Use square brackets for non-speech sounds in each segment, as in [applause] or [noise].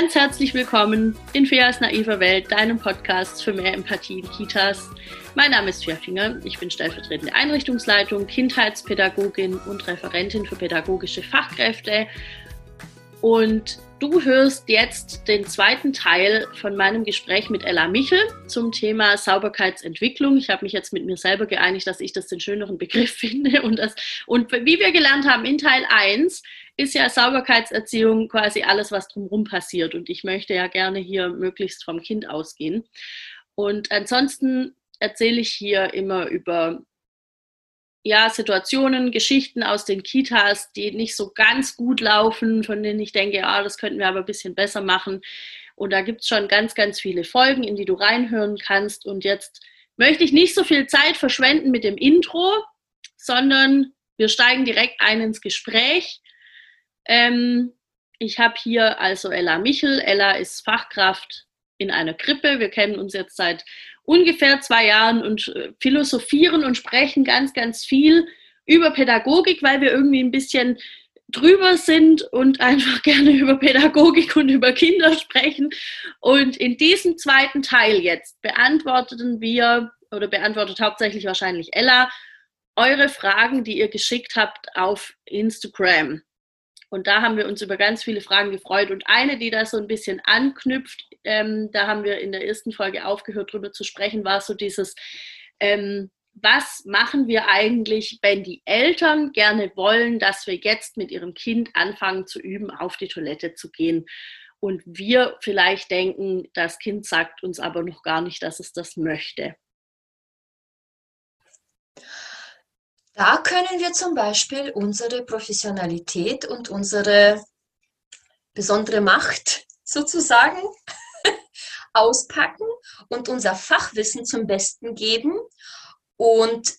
Ganz herzlich willkommen in Feas naiver Welt, deinem Podcast für mehr Empathie in Kitas. Mein Name ist Fia Finger, ich bin stellvertretende Einrichtungsleitung, Kindheitspädagogin und Referentin für pädagogische Fachkräfte. Und du hörst jetzt den zweiten Teil von meinem Gespräch mit Ella Michel zum Thema Sauberkeitsentwicklung. Ich habe mich jetzt mit mir selber geeinigt, dass ich das den schöneren Begriff [laughs] finde. Und, das, und wie wir gelernt haben in Teil 1, ist ja Sauberkeitserziehung quasi alles, was drumherum passiert. Und ich möchte ja gerne hier möglichst vom Kind ausgehen. Und ansonsten erzähle ich hier immer über ja, Situationen, Geschichten aus den Kitas, die nicht so ganz gut laufen, von denen ich denke, ja, das könnten wir aber ein bisschen besser machen. Und da gibt es schon ganz, ganz viele Folgen, in die du reinhören kannst. Und jetzt möchte ich nicht so viel Zeit verschwenden mit dem Intro, sondern wir steigen direkt ein ins Gespräch. Ähm, ich habe hier also Ella Michel. Ella ist Fachkraft in einer Krippe. Wir kennen uns jetzt seit ungefähr zwei Jahren und äh, philosophieren und sprechen ganz, ganz viel über Pädagogik, weil wir irgendwie ein bisschen drüber sind und [laughs] einfach gerne über Pädagogik und über Kinder sprechen. Und in diesem zweiten Teil jetzt beantworteten wir oder beantwortet hauptsächlich wahrscheinlich Ella eure Fragen, die ihr geschickt habt auf Instagram. Und da haben wir uns über ganz viele Fragen gefreut. Und eine, die da so ein bisschen anknüpft, ähm, da haben wir in der ersten Folge aufgehört, darüber zu sprechen, war so dieses, ähm, was machen wir eigentlich, wenn die Eltern gerne wollen, dass wir jetzt mit ihrem Kind anfangen zu üben, auf die Toilette zu gehen? Und wir vielleicht denken, das Kind sagt uns aber noch gar nicht, dass es das möchte. Da können wir zum Beispiel unsere Professionalität und unsere besondere Macht sozusagen [laughs] auspacken und unser Fachwissen zum Besten geben und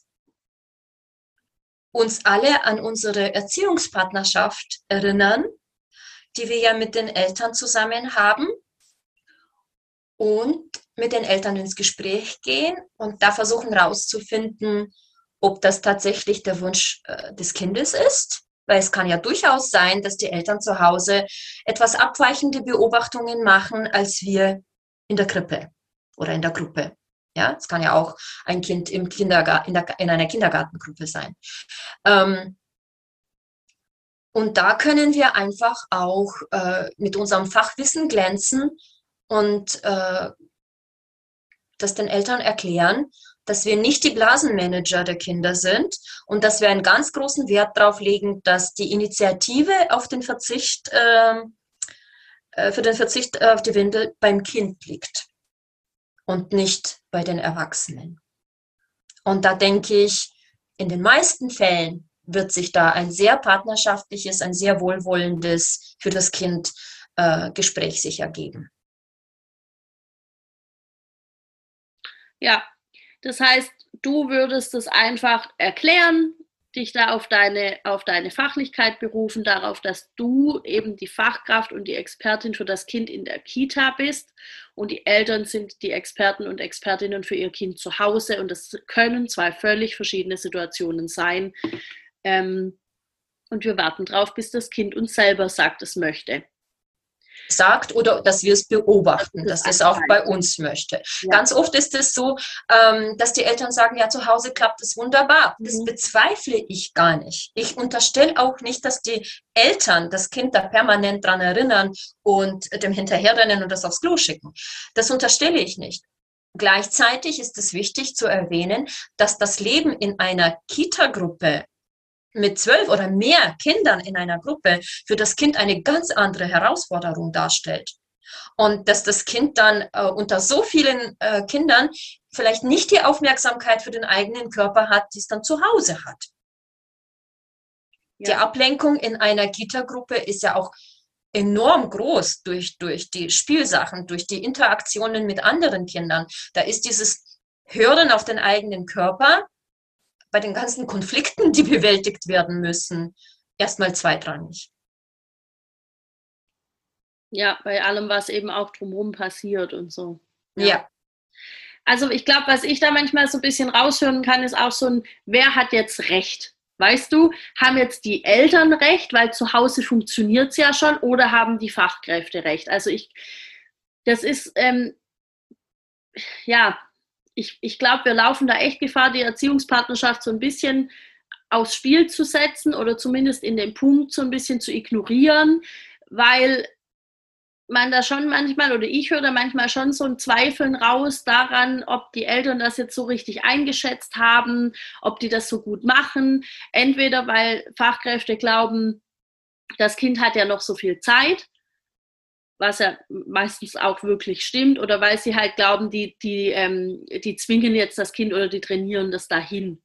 uns alle an unsere Erziehungspartnerschaft erinnern, die wir ja mit den Eltern zusammen haben und mit den Eltern ins Gespräch gehen und da versuchen herauszufinden, ob das tatsächlich der Wunsch äh, des Kindes ist, weil es kann ja durchaus sein, dass die Eltern zu Hause etwas abweichende Beobachtungen machen als wir in der Krippe oder in der Gruppe. Ja, es kann ja auch ein Kind im Kindergarten, in, der, in einer Kindergartengruppe sein. Ähm, und da können wir einfach auch äh, mit unserem Fachwissen glänzen und äh, das den Eltern erklären dass wir nicht die Blasenmanager der Kinder sind und dass wir einen ganz großen Wert darauf legen, dass die Initiative auf den Verzicht, ähm, äh, für den Verzicht auf die Windel beim Kind liegt und nicht bei den Erwachsenen. Und da denke ich, in den meisten Fällen wird sich da ein sehr partnerschaftliches, ein sehr wohlwollendes für das Kind äh, Gespräch sich ergeben. Ja, das heißt, du würdest es einfach erklären, dich da auf deine, auf deine Fachlichkeit berufen, darauf, dass du eben die Fachkraft und die Expertin für das Kind in der Kita bist. Und die Eltern sind die Experten und Expertinnen für ihr Kind zu Hause. Und das können zwei völlig verschiedene Situationen sein. Ähm, und wir warten drauf, bis das Kind uns selber sagt, es möchte sagt oder dass wir es beobachten, dass es auch bei uns möchte. Ja. Ganz oft ist es so, ähm, dass die Eltern sagen, ja, zu Hause klappt es wunderbar. Das mhm. bezweifle ich gar nicht. Ich unterstelle auch nicht, dass die Eltern das Kind da permanent dran erinnern und dem hinterherrennen und das aufs Klo schicken. Das unterstelle ich nicht. Gleichzeitig ist es wichtig zu erwähnen, dass das Leben in einer Kita-Gruppe mit zwölf oder mehr Kindern in einer Gruppe für das Kind eine ganz andere Herausforderung darstellt. Und dass das Kind dann äh, unter so vielen äh, Kindern vielleicht nicht die Aufmerksamkeit für den eigenen Körper hat, die es dann zu Hause hat. Ja. Die Ablenkung in einer Kita-Gruppe ist ja auch enorm groß durch, durch die Spielsachen, durch die Interaktionen mit anderen Kindern. Da ist dieses Hören auf den eigenen Körper bei den ganzen Konflikten, die bewältigt werden müssen, erstmal zweitrangig. Ja, bei allem, was eben auch drumherum passiert und so. Ja. ja. Also ich glaube, was ich da manchmal so ein bisschen raushören kann, ist auch so ein, wer hat jetzt Recht? Weißt du, haben jetzt die Eltern recht, weil zu Hause funktioniert es ja schon, oder haben die Fachkräfte recht? Also ich, das ist, ähm, ja, ich, ich glaube, wir laufen da echt Gefahr, die Erziehungspartnerschaft so ein bisschen aufs Spiel zu setzen oder zumindest in den Punkt so ein bisschen zu ignorieren, weil man da schon manchmal, oder ich höre da manchmal schon so ein Zweifeln raus daran, ob die Eltern das jetzt so richtig eingeschätzt haben, ob die das so gut machen. Entweder weil Fachkräfte glauben, das Kind hat ja noch so viel Zeit, was ja meistens auch wirklich stimmt, oder weil sie halt glauben, die, die, ähm, die zwingen jetzt das Kind oder die trainieren das dahin.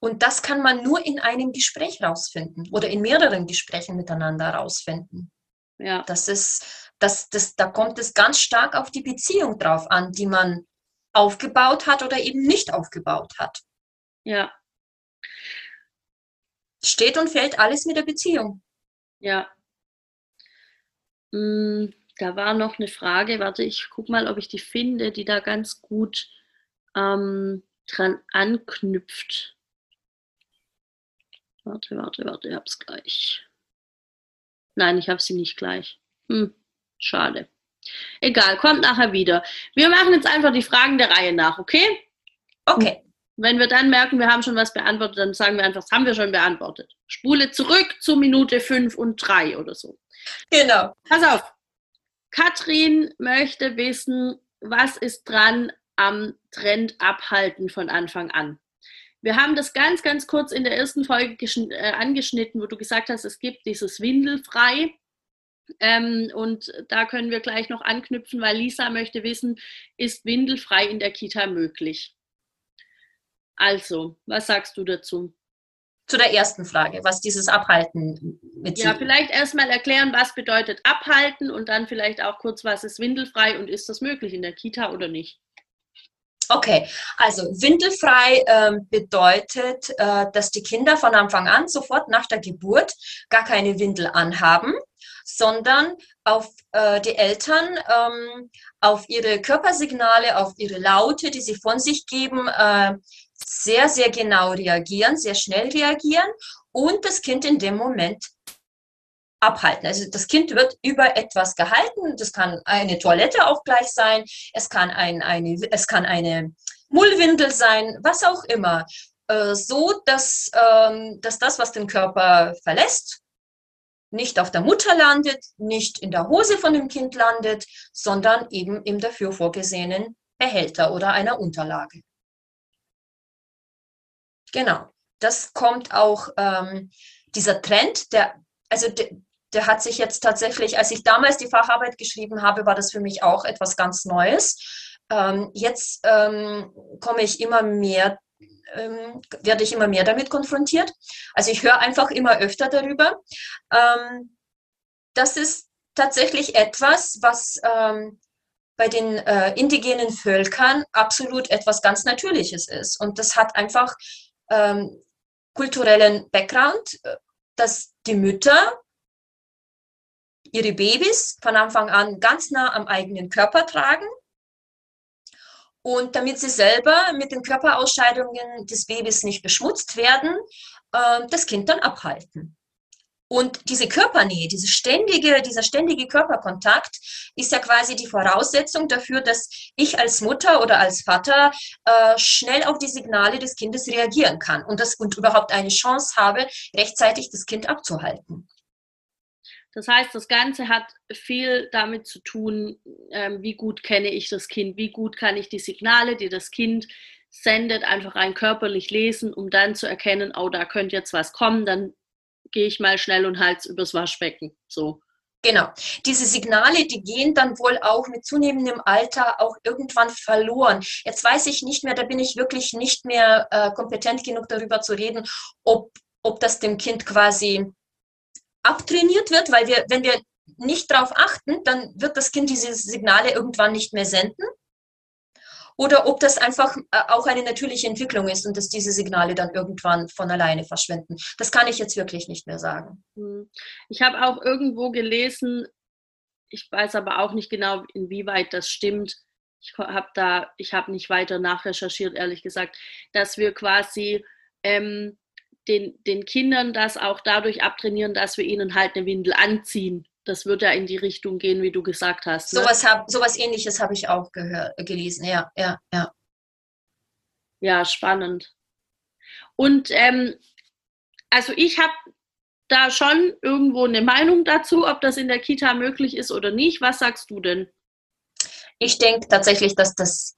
Und das kann man nur in einem Gespräch rausfinden oder in mehreren Gesprächen miteinander rausfinden. Ja. Das ist, das, das, da kommt es ganz stark auf die Beziehung drauf an, die man aufgebaut hat oder eben nicht aufgebaut hat. Ja. Steht und fällt alles mit der Beziehung. Ja. Hm, da war noch eine Frage, warte, ich guck mal, ob ich die finde, die da ganz gut ähm, dran anknüpft. Warte, warte, warte, ich hab's gleich. Nein, ich habe sie nicht gleich. Hm, schade. Egal, kommt nachher wieder. Wir machen jetzt einfach die Fragen der Reihe nach, okay? Okay. Wenn wir dann merken, wir haben schon was beantwortet, dann sagen wir einfach, das haben wir schon beantwortet. Spule zurück zu Minute 5 und 3 oder so. Genau. Pass auf. Katrin möchte wissen, was ist dran am Trend abhalten von Anfang an? Wir haben das ganz, ganz kurz in der ersten Folge äh, angeschnitten, wo du gesagt hast, es gibt dieses Windelfrei. Ähm, und da können wir gleich noch anknüpfen, weil Lisa möchte wissen, ist windelfrei in der Kita möglich? Also, was sagst du dazu? Zu der ersten Frage, was dieses Abhalten mit Ja, vielleicht erstmal erklären, was bedeutet abhalten und dann vielleicht auch kurz, was ist windelfrei und ist das möglich in der Kita oder nicht? Okay, also windelfrei ähm, bedeutet, äh, dass die Kinder von Anfang an sofort nach der Geburt gar keine Windel anhaben, sondern auf äh, die Eltern, ähm, auf ihre Körpersignale, auf ihre Laute, die sie von sich geben, äh, sehr, sehr genau reagieren, sehr schnell reagieren und das Kind in dem Moment abhalten. Also das Kind wird über etwas gehalten. Das kann eine Toilette auch gleich sein. Es kann, ein, eine, es kann eine Mullwindel sein, was auch immer. Äh, so, dass, ähm, dass das, was den Körper verlässt, nicht auf der Mutter landet, nicht in der Hose von dem Kind landet, sondern eben im dafür vorgesehenen Behälter oder einer Unterlage. Genau. Das kommt auch, ähm, dieser Trend, der, also der hat sich jetzt tatsächlich, als ich damals die Facharbeit geschrieben habe, war das für mich auch etwas ganz Neues. Ähm, jetzt ähm, komme ich immer mehr, ähm, werde ich immer mehr damit konfrontiert. Also ich höre einfach immer öfter darüber. Ähm, das ist tatsächlich etwas, was ähm, bei den äh, indigenen Völkern absolut etwas ganz Natürliches ist. Und das hat einfach ähm, kulturellen Background, äh, dass die Mütter ihre Babys von Anfang an ganz nah am eigenen Körper tragen und damit sie selber mit den Körperausscheidungen des Babys nicht beschmutzt werden, ähm, das Kind dann abhalten. Und diese Körpernähe, diese ständige, dieser ständige Körperkontakt ist ja quasi die Voraussetzung dafür, dass ich als Mutter oder als Vater äh, schnell auf die Signale des Kindes reagieren kann und, das, und überhaupt eine Chance habe, rechtzeitig das Kind abzuhalten. Das heißt, das Ganze hat viel damit zu tun, ähm, wie gut kenne ich das Kind, wie gut kann ich die Signale, die das Kind sendet, einfach rein körperlich lesen, um dann zu erkennen, oh, da könnte jetzt was kommen, dann gehe ich mal schnell und Hals übers Waschbecken. So. Genau. Diese Signale, die gehen dann wohl auch mit zunehmendem Alter auch irgendwann verloren. Jetzt weiß ich nicht mehr, da bin ich wirklich nicht mehr äh, kompetent genug darüber zu reden, ob, ob das dem Kind quasi abtrainiert wird, weil wir, wenn wir nicht darauf achten, dann wird das Kind diese Signale irgendwann nicht mehr senden. Oder ob das einfach äh, auch eine natürliche Entwicklung ist und dass diese Signale dann irgendwann von alleine verschwinden. Das kann ich jetzt wirklich nicht mehr sagen. Hm. Ich habe auch irgendwo gelesen, ich weiß aber auch nicht genau, inwieweit das stimmt. Ich habe da, ich habe nicht weiter nachrecherchiert, ehrlich gesagt, dass wir quasi ähm, den, den Kindern das auch dadurch abtrainieren, dass wir ihnen halt eine Windel anziehen. Das wird ja in die Richtung gehen, wie du gesagt hast. Ne? Sowas, hab, sowas ähnliches habe ich auch gehört, gelesen, ja, ja, ja. Ja, spannend. Und ähm, also ich habe da schon irgendwo eine Meinung dazu, ob das in der Kita möglich ist oder nicht. Was sagst du denn? Ich denke tatsächlich, dass das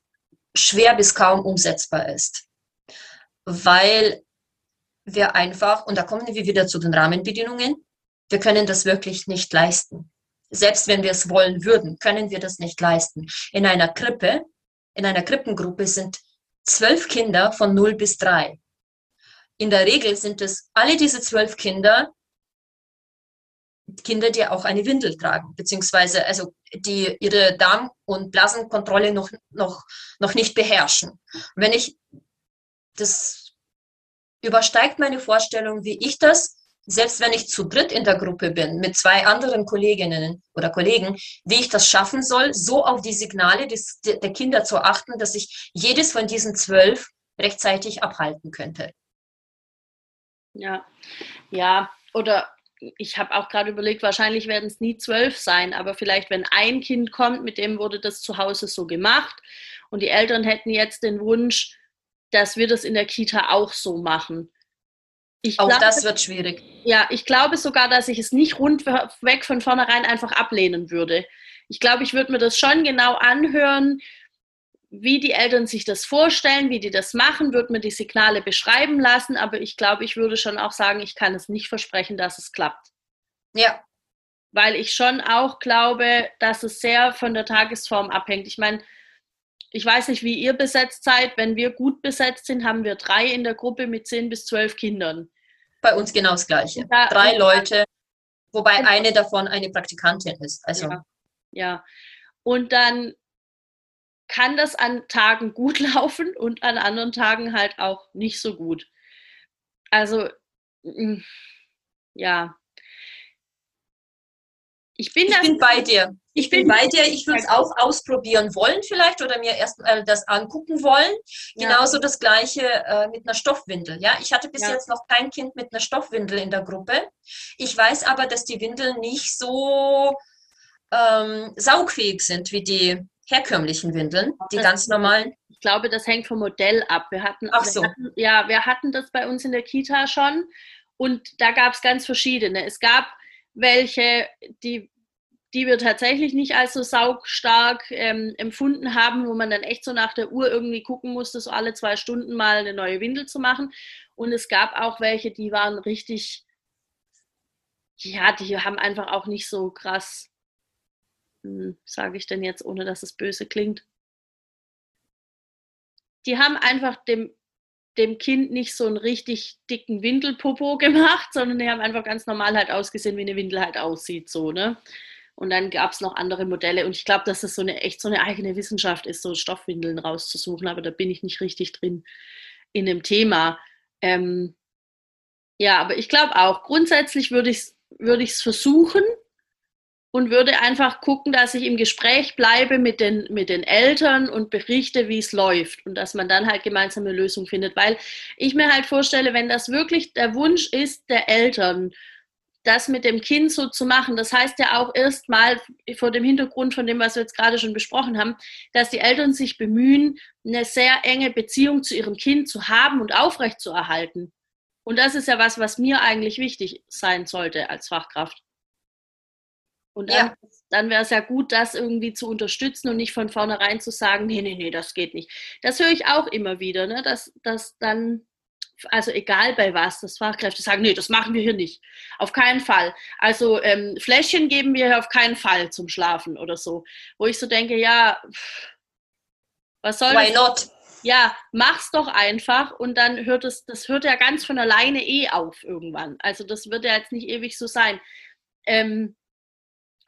schwer bis kaum umsetzbar ist, weil wir einfach, und da kommen wir wieder zu den Rahmenbedingungen, wir können das wirklich nicht leisten. Selbst wenn wir es wollen würden, können wir das nicht leisten. In einer Krippe, in einer Krippengruppe sind zwölf Kinder von 0 bis 3. In der Regel sind es alle diese zwölf Kinder, Kinder, die auch eine Windel tragen, beziehungsweise also die ihre Darm- und Blasenkontrolle noch, noch, noch nicht beherrschen. wenn ich, das übersteigt meine Vorstellung, wie ich das, selbst wenn ich zu dritt in der Gruppe bin, mit zwei anderen Kolleginnen oder Kollegen, wie ich das schaffen soll, so auf die Signale des, der Kinder zu achten, dass ich jedes von diesen zwölf rechtzeitig abhalten könnte. Ja, ja, oder ich habe auch gerade überlegt, wahrscheinlich werden es nie zwölf sein, aber vielleicht, wenn ein Kind kommt, mit dem wurde das zu Hause so gemacht und die Eltern hätten jetzt den Wunsch, dass wir das in der Kita auch so machen. Ich auch glaube, das wird schwierig. Ja, ich glaube sogar, dass ich es nicht rundweg von vornherein einfach ablehnen würde. Ich glaube, ich würde mir das schon genau anhören, wie die Eltern sich das vorstellen, wie die das machen, würde mir die Signale beschreiben lassen, aber ich glaube, ich würde schon auch sagen, ich kann es nicht versprechen, dass es klappt. Ja. Weil ich schon auch glaube, dass es sehr von der Tagesform abhängt. Ich meine, ich weiß nicht, wie ihr besetzt seid. Wenn wir gut besetzt sind, haben wir drei in der Gruppe mit zehn bis zwölf Kindern. Bei uns genau das Gleiche. Da, drei Leute, wobei eine davon eine Praktikantin ist. Also. Ja, ja. Und dann kann das an Tagen gut [laughs] laufen und an anderen Tagen halt auch nicht so gut. Also, mm, ja. Ich bin, ich bin bei dir. Ich bin bei dir. Ich würde es auch ausprobieren wollen vielleicht oder mir erst äh, das angucken wollen. Ja. Genauso das Gleiche äh, mit einer Stoffwindel. Ja, ich hatte bis ja. jetzt noch kein Kind mit einer Stoffwindel in der Gruppe. Ich weiß aber, dass die Windeln nicht so ähm, saugfähig sind wie die herkömmlichen Windeln, die das ganz normalen? Ich glaube, das hängt vom Modell ab. Wir hatten, Ach so. Wir hatten, ja, wir hatten das bei uns in der Kita schon und da gab es ganz verschiedene. Es gab welche, die, die wir tatsächlich nicht als so saugstark ähm, empfunden haben, wo man dann echt so nach der Uhr irgendwie gucken musste, so alle zwei Stunden mal eine neue Windel zu machen. Und es gab auch welche, die waren richtig, ja, die haben einfach auch nicht so krass hm, sage ich denn jetzt, ohne dass es böse klingt? Die haben einfach dem, dem Kind nicht so einen richtig dicken Windelpopo [laughs] gemacht, sondern die haben einfach ganz normal halt ausgesehen, wie eine Windel halt aussieht, so, ne? Und dann gab es noch andere Modelle. Und ich glaube, dass das so eine echt so eine eigene Wissenschaft ist, so Stoffwindeln rauszusuchen. Aber da bin ich nicht richtig drin in dem Thema. Ähm, ja, aber ich glaube auch, grundsätzlich würde ich es würd versuchen, und würde einfach gucken, dass ich im Gespräch bleibe mit den, mit den Eltern und berichte, wie es läuft und dass man dann halt gemeinsam eine Lösung findet. Weil ich mir halt vorstelle, wenn das wirklich der Wunsch ist der Eltern, das mit dem Kind so zu machen, das heißt ja auch erstmal vor dem Hintergrund von dem, was wir jetzt gerade schon besprochen haben, dass die Eltern sich bemühen, eine sehr enge Beziehung zu ihrem Kind zu haben und aufrechtzuerhalten. Und das ist ja was, was mir eigentlich wichtig sein sollte als Fachkraft. Und dann, ja. dann wäre es ja gut, das irgendwie zu unterstützen und nicht von vornherein zu sagen, nee, nee, nee, das geht nicht. Das höre ich auch immer wieder, ne? dass, dass dann, also egal bei was, dass Fachkräfte sagen, nee, das machen wir hier nicht. Auf keinen Fall. Also ähm, Fläschchen geben wir hier auf keinen Fall zum Schlafen oder so. Wo ich so denke, ja, was soll Why das? not? Ja, mach's doch einfach und dann hört es, das hört ja ganz von alleine eh auf irgendwann. Also das wird ja jetzt nicht ewig so sein. Ähm,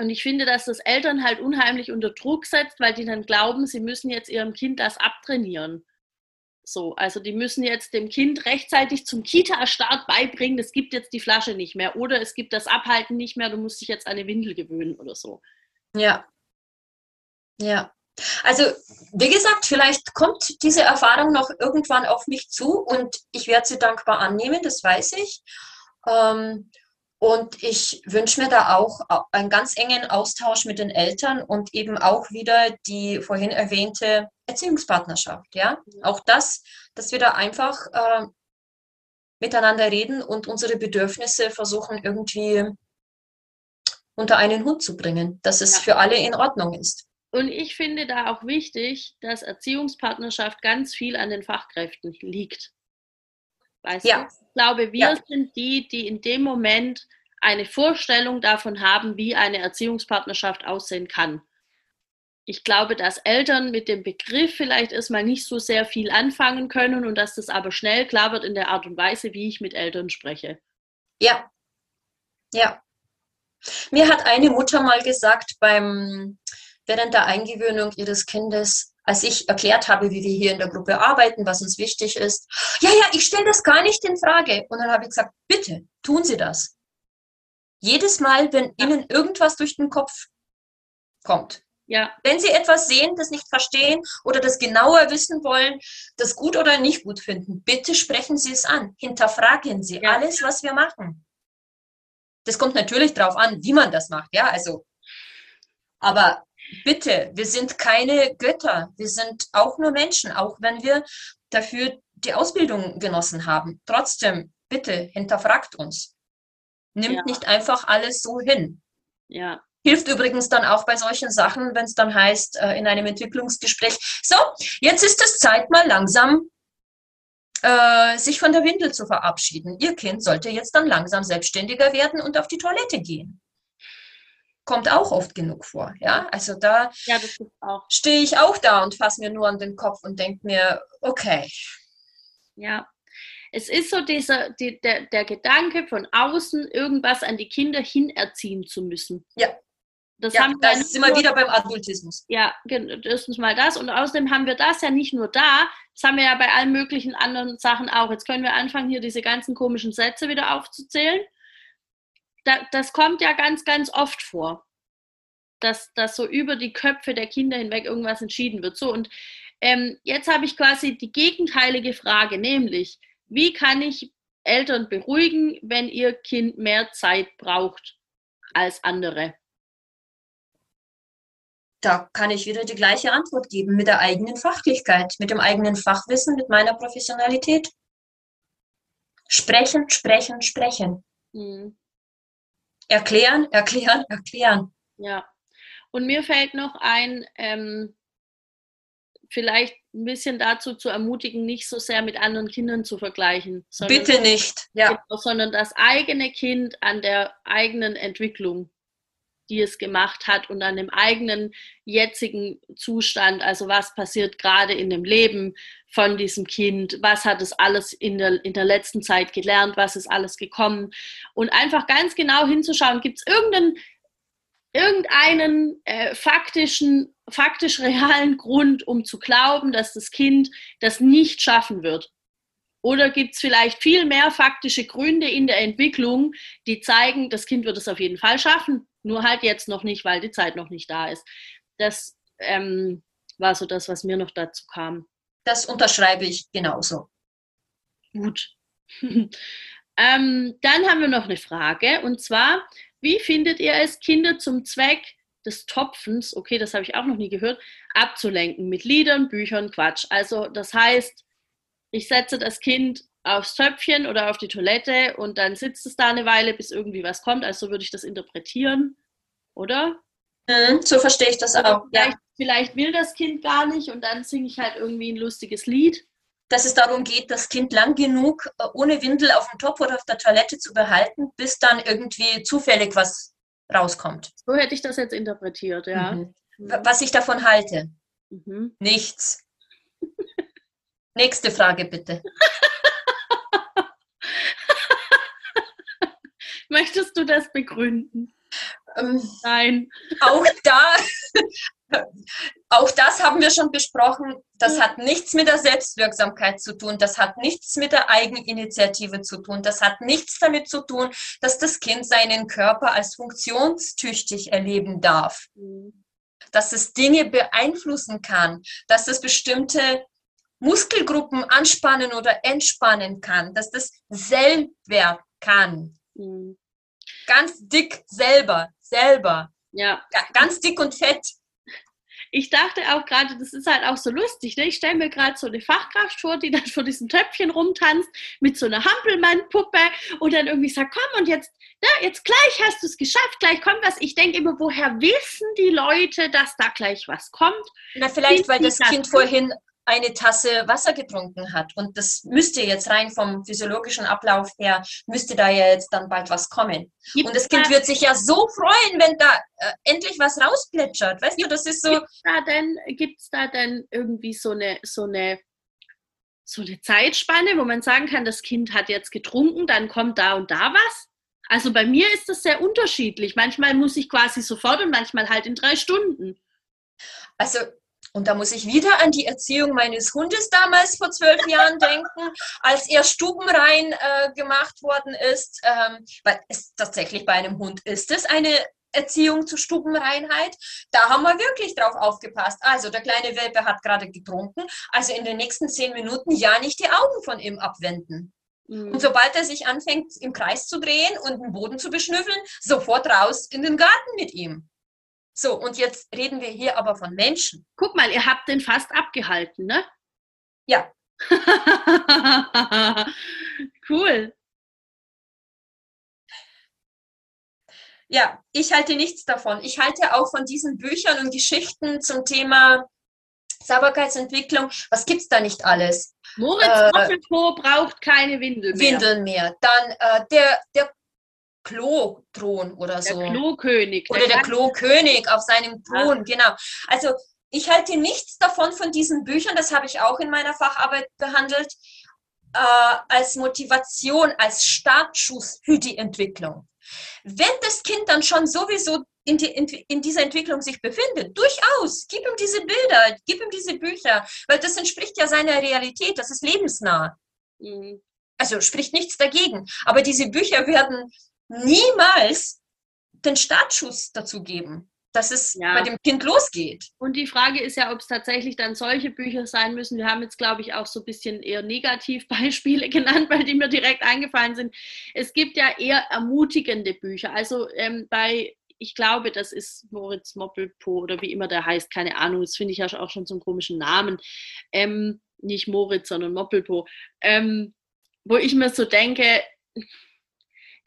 und ich finde, dass das Eltern halt unheimlich unter Druck setzt, weil die dann glauben, sie müssen jetzt ihrem Kind das abtrainieren. So, also die müssen jetzt dem Kind rechtzeitig zum Kita-Start beibringen, es gibt jetzt die Flasche nicht mehr oder es gibt das Abhalten nicht mehr, du musst dich jetzt an eine Windel gewöhnen oder so. Ja. Ja. Also, wie gesagt, vielleicht kommt diese Erfahrung noch irgendwann auf mich zu und ich werde sie dankbar annehmen, das weiß ich. Ähm, und ich wünsche mir da auch einen ganz engen Austausch mit den Eltern und eben auch wieder die vorhin erwähnte Erziehungspartnerschaft. Ja, auch das, dass wir da einfach äh, miteinander reden und unsere Bedürfnisse versuchen irgendwie unter einen Hut zu bringen, dass es ja. für alle in Ordnung ist. Und ich finde da auch wichtig, dass Erziehungspartnerschaft ganz viel an den Fachkräften liegt. Weißt ja. du? Ich glaube, wir ja. sind die, die in dem Moment eine Vorstellung davon haben, wie eine Erziehungspartnerschaft aussehen kann. Ich glaube, dass Eltern mit dem Begriff vielleicht erstmal nicht so sehr viel anfangen können und dass das aber schnell klar wird in der Art und Weise, wie ich mit Eltern spreche. Ja, ja. Mir hat eine Mutter mal gesagt, beim, während der Eingewöhnung ihres Kindes, als ich erklärt habe, wie wir hier in der Gruppe arbeiten, was uns wichtig ist, ja, ja, ich stelle das gar nicht in Frage. Und dann habe ich gesagt, bitte, tun Sie das. Jedes Mal, wenn Ihnen irgendwas durch den Kopf kommt. Ja. Wenn Sie etwas sehen, das nicht verstehen oder das genauer wissen wollen, das gut oder nicht gut finden, bitte sprechen Sie es an. Hinterfragen Sie ja. alles, was wir machen. Das kommt natürlich darauf an, wie man das macht, ja, also. Aber bitte, wir sind keine Götter. Wir sind auch nur Menschen, auch wenn wir dafür die Ausbildung genossen haben. Trotzdem, bitte, hinterfragt uns. Nimmt ja. nicht einfach alles so hin. Ja. Hilft übrigens dann auch bei solchen Sachen, wenn es dann heißt, äh, in einem Entwicklungsgespräch, so, jetzt ist es Zeit, mal langsam äh, sich von der Windel zu verabschieden. Ihr Kind sollte jetzt dann langsam selbstständiger werden und auf die Toilette gehen. Kommt auch oft genug vor. Ja, also da ja, stehe ich auch da und fasse mir nur an den Kopf und denke mir, okay. Ja, es ist so dieser, die, der, der Gedanke von außen, irgendwas an die Kinder hinerziehen zu müssen. Ja. Das, ja, haben das sind wir wieder beim Adultismus. Ja, erstens mal das. Und außerdem haben wir das ja nicht nur da, das haben wir ja bei allen möglichen anderen Sachen auch. Jetzt können wir anfangen, hier diese ganzen komischen Sätze wieder aufzuzählen. Da, das kommt ja ganz, ganz oft vor, dass, dass so über die Köpfe der Kinder hinweg irgendwas entschieden wird. So, und ähm, jetzt habe ich quasi die gegenteilige Frage, nämlich, wie kann ich Eltern beruhigen, wenn ihr Kind mehr Zeit braucht als andere? Da kann ich wieder die gleiche Antwort geben mit der eigenen Fachlichkeit, mit dem eigenen Fachwissen, mit meiner Professionalität. Sprechen, sprechen, sprechen. Mhm. Erklären, erklären, erklären. Ja. Und mir fällt noch ein, ähm, vielleicht ein bisschen dazu zu ermutigen, nicht so sehr mit anderen Kindern zu vergleichen. Bitte nicht, ja. Genau, sondern das eigene Kind an der eigenen Entwicklung, die es gemacht hat und an dem eigenen jetzigen Zustand, also was passiert gerade in dem Leben von diesem Kind, was hat es alles in der, in der letzten Zeit gelernt, was ist alles gekommen und einfach ganz genau hinzuschauen, gibt es irgendeinen irgendeinen äh, faktischen, faktisch realen Grund, um zu glauben, dass das Kind das nicht schaffen wird? Oder gibt es vielleicht viel mehr faktische Gründe in der Entwicklung, die zeigen, das Kind wird es auf jeden Fall schaffen, nur halt jetzt noch nicht, weil die Zeit noch nicht da ist. Das ähm, war so das, was mir noch dazu kam. Das unterschreibe ich genauso. Gut. [laughs] ähm, dann haben wir noch eine Frage und zwar, wie findet ihr es, Kinder zum Zweck des Topfens, okay, das habe ich auch noch nie gehört, abzulenken mit Liedern, Büchern, Quatsch? Also das heißt, ich setze das Kind aufs Töpfchen oder auf die Toilette und dann sitzt es da eine Weile, bis irgendwie was kommt. Also würde ich das interpretieren, oder? Mhm, so verstehe ich das auch. Vielleicht, ja. vielleicht will das Kind gar nicht und dann singe ich halt irgendwie ein lustiges Lied dass es darum geht, das Kind lang genug äh, ohne Windel auf dem Topf oder auf der Toilette zu behalten, bis dann irgendwie zufällig was rauskommt. So hätte ich das jetzt interpretiert, ja. Mhm. Was ich davon halte? Mhm. Nichts. Nächste Frage bitte. [laughs] Möchtest du das begründen? Ähm, Nein. Auch da auch das haben wir schon besprochen. Das hat nichts mit der Selbstwirksamkeit zu tun. Das hat nichts mit der Eigeninitiative zu tun. Das hat nichts damit zu tun, dass das Kind seinen Körper als funktionstüchtig erleben darf. dass es Dinge beeinflussen kann, dass es bestimmte Muskelgruppen anspannen oder entspannen kann, dass das selber kann. Mhm. Ganz dick selber, selber. Ja. Ganz dick und fett. Ich dachte auch gerade, das ist halt auch so lustig. Ne? Ich stelle mir gerade so eine Fachkraft vor, die dann vor diesem Töpfchen rumtanzt mit so einer Hampelmann-Puppe und dann irgendwie sagt, komm und jetzt, na, jetzt gleich hast du es geschafft, gleich kommt was. Ich denke immer, woher wissen die Leute, dass da gleich was kommt? Na, vielleicht, weil das Kind vorhin eine Tasse Wasser getrunken hat. Und das müsste jetzt rein vom physiologischen Ablauf her, müsste da ja jetzt dann bald was kommen. Gibt und das Kind da, wird sich ja so freuen, wenn da äh, endlich was rausplätschert. Weißt du, das ist so. Gibt es da denn, gibt's da denn irgendwie so eine, so eine so eine Zeitspanne, wo man sagen kann, das Kind hat jetzt getrunken, dann kommt da und da was? Also bei mir ist das sehr unterschiedlich. Manchmal muss ich quasi sofort und manchmal halt in drei Stunden. Also und da muss ich wieder an die Erziehung meines Hundes damals vor zwölf Jahren denken, als er stubenrein äh, gemacht worden ist, ähm, weil es tatsächlich bei einem Hund ist es eine Erziehung zur Stubenreinheit. Da haben wir wirklich drauf aufgepasst. Also der kleine Welpe hat gerade getrunken, also in den nächsten zehn Minuten ja nicht die Augen von ihm abwenden. Mhm. Und sobald er sich anfängt, im Kreis zu drehen und den Boden zu beschnüffeln, sofort raus in den Garten mit ihm. So, und jetzt reden wir hier aber von Menschen. Guck mal, ihr habt den fast abgehalten, ne? Ja. [laughs] cool. Ja, ich halte nichts davon. Ich halte auch von diesen Büchern und Geschichten zum Thema Sauberkeitsentwicklung. Was gibt es da nicht alles? Moritz äh, braucht keine Windeln mehr. Windeln mehr. Dann äh, der, der Klo-Thron oder so. Der Klokönig. Oder der, der Klokönig auf seinem Thron, ja. genau. Also ich halte nichts davon von diesen Büchern, das habe ich auch in meiner Facharbeit behandelt, äh, als Motivation, als Startschuss für die Entwicklung. Wenn das Kind dann schon sowieso in, die, in, in, dieser Entwicklung sich befindet, durchaus, gib ihm diese Bilder, gib ihm diese Bücher, weil das entspricht ja seiner Realität, das ist lebensnah. Mhm. Also spricht nichts dagegen. Aber diese Bücher werden niemals den Startschuss dazu geben, dass es ja. bei dem Kind losgeht. Und die Frage ist ja, ob es tatsächlich dann solche Bücher sein müssen. Wir haben jetzt, glaube ich, auch so ein bisschen eher Negativbeispiele [laughs] genannt, weil die mir direkt eingefallen sind. Es gibt ja eher ermutigende Bücher. Also ähm, bei ich glaube, das ist Moritz Moppelpo oder wie immer der heißt, keine Ahnung, das finde ich ja auch schon so einen komischen Namen. Ähm, nicht Moritz, sondern Moppelpo. Ähm, wo ich mir so denke,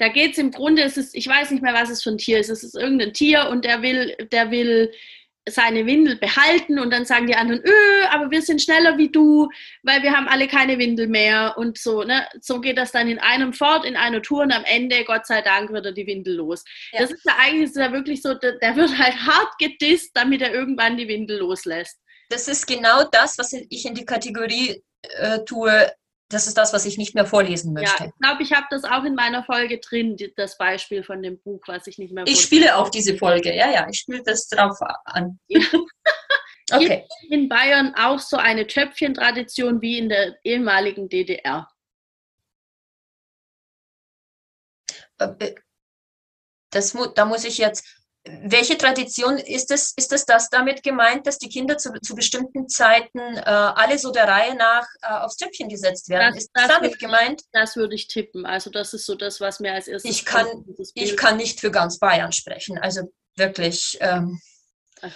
da geht es im Grunde, es ist, ich weiß nicht mehr, was es für ein Tier ist. Es ist irgendein Tier und der will, der will seine Windel behalten und dann sagen die anderen, öh, aber wir sind schneller wie du, weil wir haben alle keine Windel mehr und so, ne? So geht das dann in einem fort, in einer Tour und am Ende, Gott sei Dank, wird er die Windel los. Ja. Das ist ja eigentlich ist ja wirklich so, der, der wird halt hart gedisst, damit er irgendwann die Windel loslässt. Das ist genau das, was ich in die Kategorie äh, tue, das ist das, was ich nicht mehr vorlesen möchte. Ja, ich glaube, ich habe das auch in meiner Folge drin, das Beispiel von dem Buch, was ich nicht mehr Ich spiele auch diese Folge, ja, ja, ich spiele das drauf an. [laughs] Ja. [laughs] okay. in Bayern auch so eine Töpfchentradition wie in der ehemaligen DDR? Äh, äh, das, da muss ich jetzt welche Tradition ist es? Ist es das damit gemeint, dass die Kinder zu, zu bestimmten Zeiten äh, alle so der Reihe nach äh, aufs Töpfchen gesetzt werden? Das, ist das, das damit gemeint? Das würde ich tippen. Also das ist so das, was mir als erstes. Ich kann, ich kann nicht für ganz Bayern sprechen. Also wirklich. Ähm,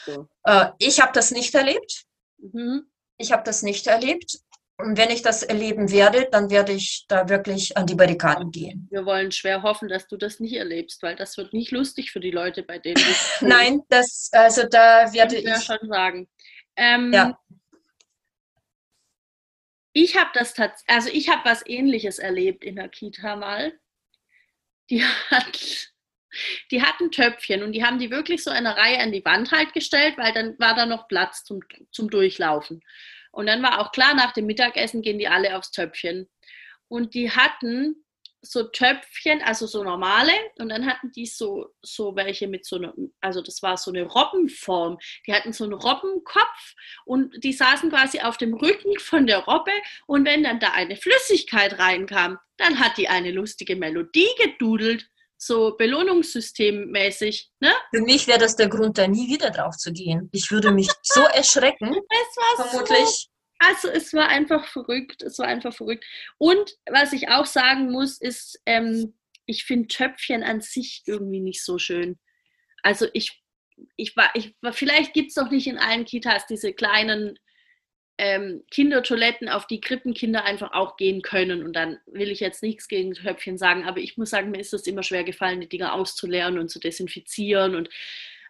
so. äh, ich habe das nicht erlebt. Mhm. Ich habe das nicht erlebt. Und wenn ich das erleben werde, dann werde ich da wirklich an die Barrikaden gehen. Wir wollen schwer hoffen, dass du das nicht erlebst, weil das wird nicht lustig für die Leute, bei denen [laughs] du. Nein, das, also da werde ich. Ja schon sagen. Ähm, ja. Ich habe das tatsächlich, also ich habe was Ähnliches erlebt in der Kita mal. Die [laughs] hat, die hatten Töpfchen und die haben die wirklich so eine Reihe an die Wand halt gestellt, weil dann war da noch Platz zum, zum Durchlaufen. Und dann war auch klar, nach dem Mittagessen gehen die alle aufs Töpfchen. Und die hatten so Töpfchen, also so normale, und dann hatten die so, so welche mit so einer, also das war so eine Robbenform. Die hatten so einen Robbenkopf und die saßen quasi auf dem Rücken von der Robbe und wenn dann da eine Flüssigkeit reinkam, dann hat die eine lustige Melodie gedudelt so Belohnungssystemmäßig. Ne? Für mich wäre das der Grund, da nie wieder drauf zu gehen. Ich würde mich [laughs] so erschrecken. Es war vermutlich. So, also es war einfach verrückt. Es war einfach verrückt. Und was ich auch sagen muss, ist, ähm, ich finde Töpfchen an sich irgendwie nicht so schön. Also ich, ich war, ich war, vielleicht gibt es doch nicht in allen Kitas diese kleinen ähm, Kindertoiletten, auf die Krippenkinder einfach auch gehen können. Und dann will ich jetzt nichts gegen Töpfchen sagen, aber ich muss sagen, mir ist es immer schwer gefallen, die Dinger auszuleeren und zu desinfizieren. Und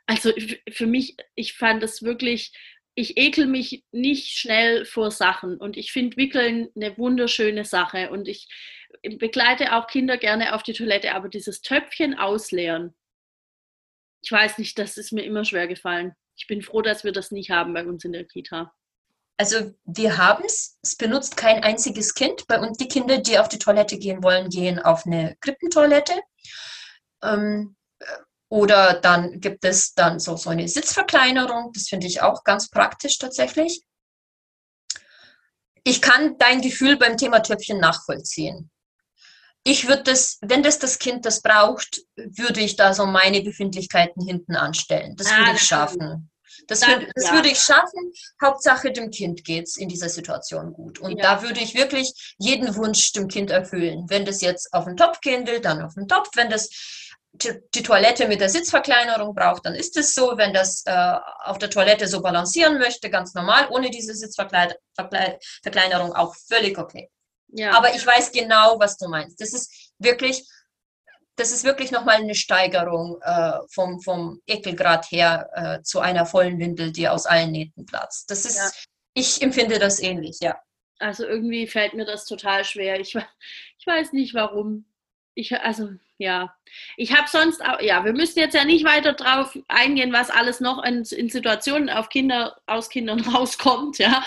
also für mich, ich fand das wirklich, ich ekel mich nicht schnell vor Sachen. Und ich finde Wickeln eine wunderschöne Sache. Und ich begleite auch Kinder gerne auf die Toilette, aber dieses Töpfchen ausleeren, ich weiß nicht, das ist mir immer schwer gefallen. Ich bin froh, dass wir das nicht haben bei uns in der Kita. Also wir haben es, es benutzt kein einziges Kind. Bei uns die Kinder, die auf die Toilette gehen wollen, gehen auf eine Krippentoilette. Ähm, oder dann gibt es dann so, so eine Sitzverkleinerung. Das finde ich auch ganz praktisch tatsächlich. Ich kann dein Gefühl beim Thema Töpfchen nachvollziehen. Ich würde das, wenn das das Kind das braucht, würde ich da so meine Befindlichkeiten hinten anstellen. Das ah, würde ich schaffen. Das, würde, das ja. würde ich schaffen. Hauptsache dem Kind geht es in dieser Situation gut. Und ja. da würde ich wirklich jeden Wunsch dem Kind erfüllen. Wenn das jetzt auf den Topf gehen will, dann auf den Topf. Wenn das die Toilette mit der Sitzverkleinerung braucht, dann ist es so. Wenn das äh, auf der Toilette so balancieren möchte, ganz normal, ohne diese Sitzverkleinerung, auch völlig okay. Ja. Aber ich weiß genau, was du meinst. Das ist wirklich das ist wirklich nochmal eine Steigerung äh, vom, vom Ekelgrad her äh, zu einer vollen Windel, die aus allen Nähten platzt. Das ist, ja. ich empfinde das ähnlich, ja. Also irgendwie fällt mir das total schwer. Ich, ich weiß nicht warum. Ich, also, ja. Ich habe sonst auch, ja, wir müssen jetzt ja nicht weiter drauf eingehen, was alles noch in, in Situationen auf Kinder, aus Kindern [laughs] rauskommt, ja.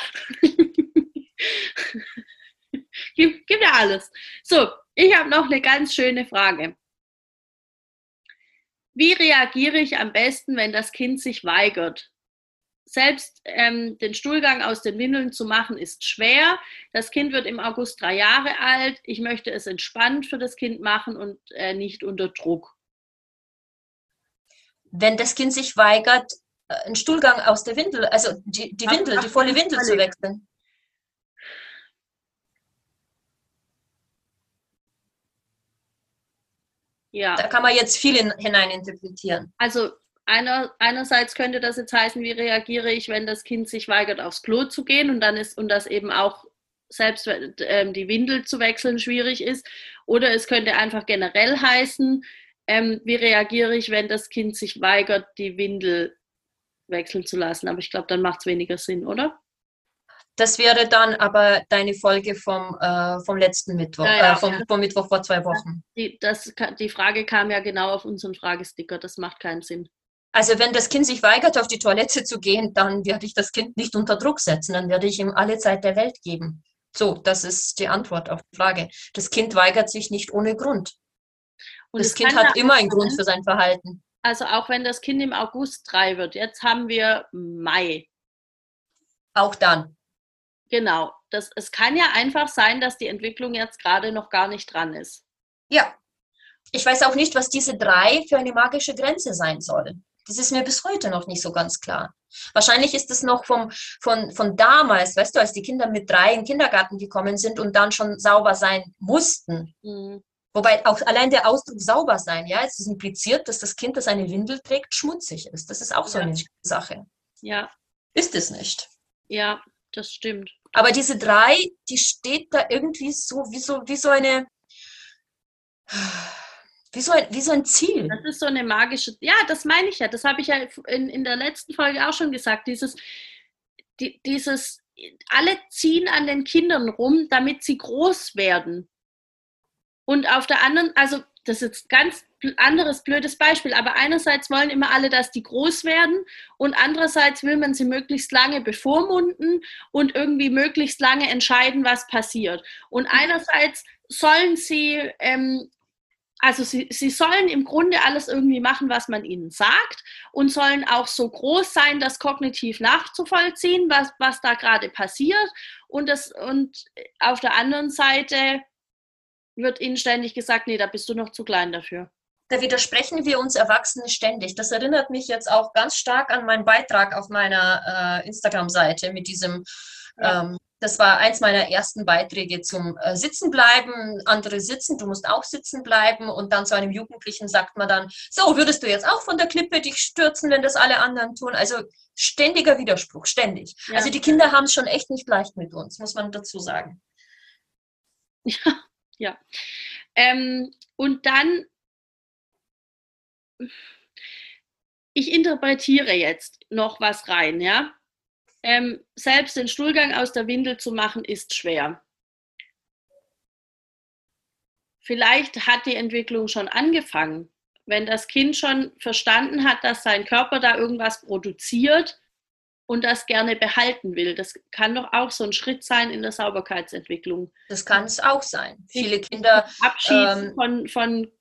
gibt, gibt ja alles. So, ich habe noch eine ganz schöne Frage. Wie reagiere ich am besten, wenn das Kind sich weigert? Selbst ähm, den Stuhlgang aus den Windeln zu machen, ist schwer. Das Kind wird im August drei Jahre alt. Ich möchte es entspannt für das Kind machen und äh, nicht unter Druck. Wenn das Kind sich weigert, äh, einen Stuhlgang aus der Windel, also die, die Windel, die volle Windel zu wechseln. Ja. Da kann man jetzt viel in, hineininterpretieren. Also einer, einerseits könnte das jetzt heißen, wie reagiere ich, wenn das Kind sich weigert, aufs Klo zu gehen und dann ist und das eben auch selbst ähm, die Windel zu wechseln schwierig ist. Oder es könnte einfach generell heißen, ähm, wie reagiere ich, wenn das Kind sich weigert, die Windel wechseln zu lassen. Aber ich glaube, dann macht es weniger Sinn, oder? Das wäre dann aber deine Folge vom, äh, vom letzten Mittwoch, ja, ja, äh, vom, vom, Mittwoch vor zwei Wochen. Die, das, die Frage kam ja genau auf unseren Fragesticker. Das macht keinen Sinn. Also wenn das Kind sich weigert, auf die Toilette zu gehen, dann werde ich das Kind nicht unter Druck setzen. Dann werde ich ihm alle Zeit der Welt geben. So, das ist die Antwort auf die Frage. Das Kind weigert sich nicht ohne Grund. Und das Kind hat immer einen Grund für sein Verhalten. Also auch wenn das Kind im August drei wird. Jetzt haben wir Mai. Auch dann. Genau. Das, es kann ja einfach sein, dass die Entwicklung jetzt gerade noch gar nicht dran ist. Ja. Ich weiß auch nicht, was diese drei für eine magische Grenze sein soll. Das ist mir bis heute noch nicht so ganz klar. Wahrscheinlich ist es noch vom, von, von damals, weißt du, als die Kinder mit drei in den Kindergarten gekommen sind und dann schon sauber sein mussten. Mhm. Wobei auch allein der Ausdruck sauber sein, ja, es ist impliziert, dass das Kind, das eine Windel trägt, schmutzig ist. Das ist auch so ja. eine Sache. Ja. Ist es nicht? Ja, das stimmt. Aber diese drei, die steht da irgendwie so wie so, wie so eine, wie so, ein, wie so ein Ziel. Das ist so eine magische, ja, das meine ich ja. Das habe ich ja in, in der letzten Folge auch schon gesagt. Dieses, die, dieses, alle ziehen an den Kindern rum, damit sie groß werden. Und auf der anderen, also das ist jetzt ganz anderes blödes Beispiel, aber einerseits wollen immer alle, dass die groß werden und andererseits will man sie möglichst lange bevormunden und irgendwie möglichst lange entscheiden, was passiert. Und einerseits sollen sie, ähm, also sie, sie sollen im Grunde alles irgendwie machen, was man ihnen sagt und sollen auch so groß sein, das kognitiv nachzuvollziehen, was, was da gerade passiert. Und, das, und auf der anderen Seite wird ihnen ständig gesagt, nee, da bist du noch zu klein dafür. da widersprechen wir uns Erwachsene ständig. Das erinnert mich jetzt auch ganz stark an meinen Beitrag auf meiner äh, Instagram-Seite mit diesem ja. ähm, das war eins meiner ersten Beiträge zum äh, Sitzenbleiben. Andere sitzen, du musst auch sitzen bleiben. Und dann zu einem Jugendlichen sagt man dann, so, würdest du jetzt auch von der Klippe dich stürzen, wenn das alle anderen tun? Also ständiger Widerspruch, ständig. Ja. Also die Kinder haben es schon echt nicht leicht mit uns, muss man dazu sagen. [laughs] Ja, ja. Ähm, und dann, ich interpretiere jetzt noch was rein, ja ähm, selbst den Stuhlgang aus der Windel zu machen, ist schwer. Vielleicht hat die Entwicklung schon angefangen. Wenn das Kind schon verstanden hat, dass sein Körper da irgendwas produziert und das gerne behalten will. Das kann doch auch so ein Schritt sein in der Sauberkeitsentwicklung. Das kann es auch sein. Viele Kinder. Abschied ähm, von, von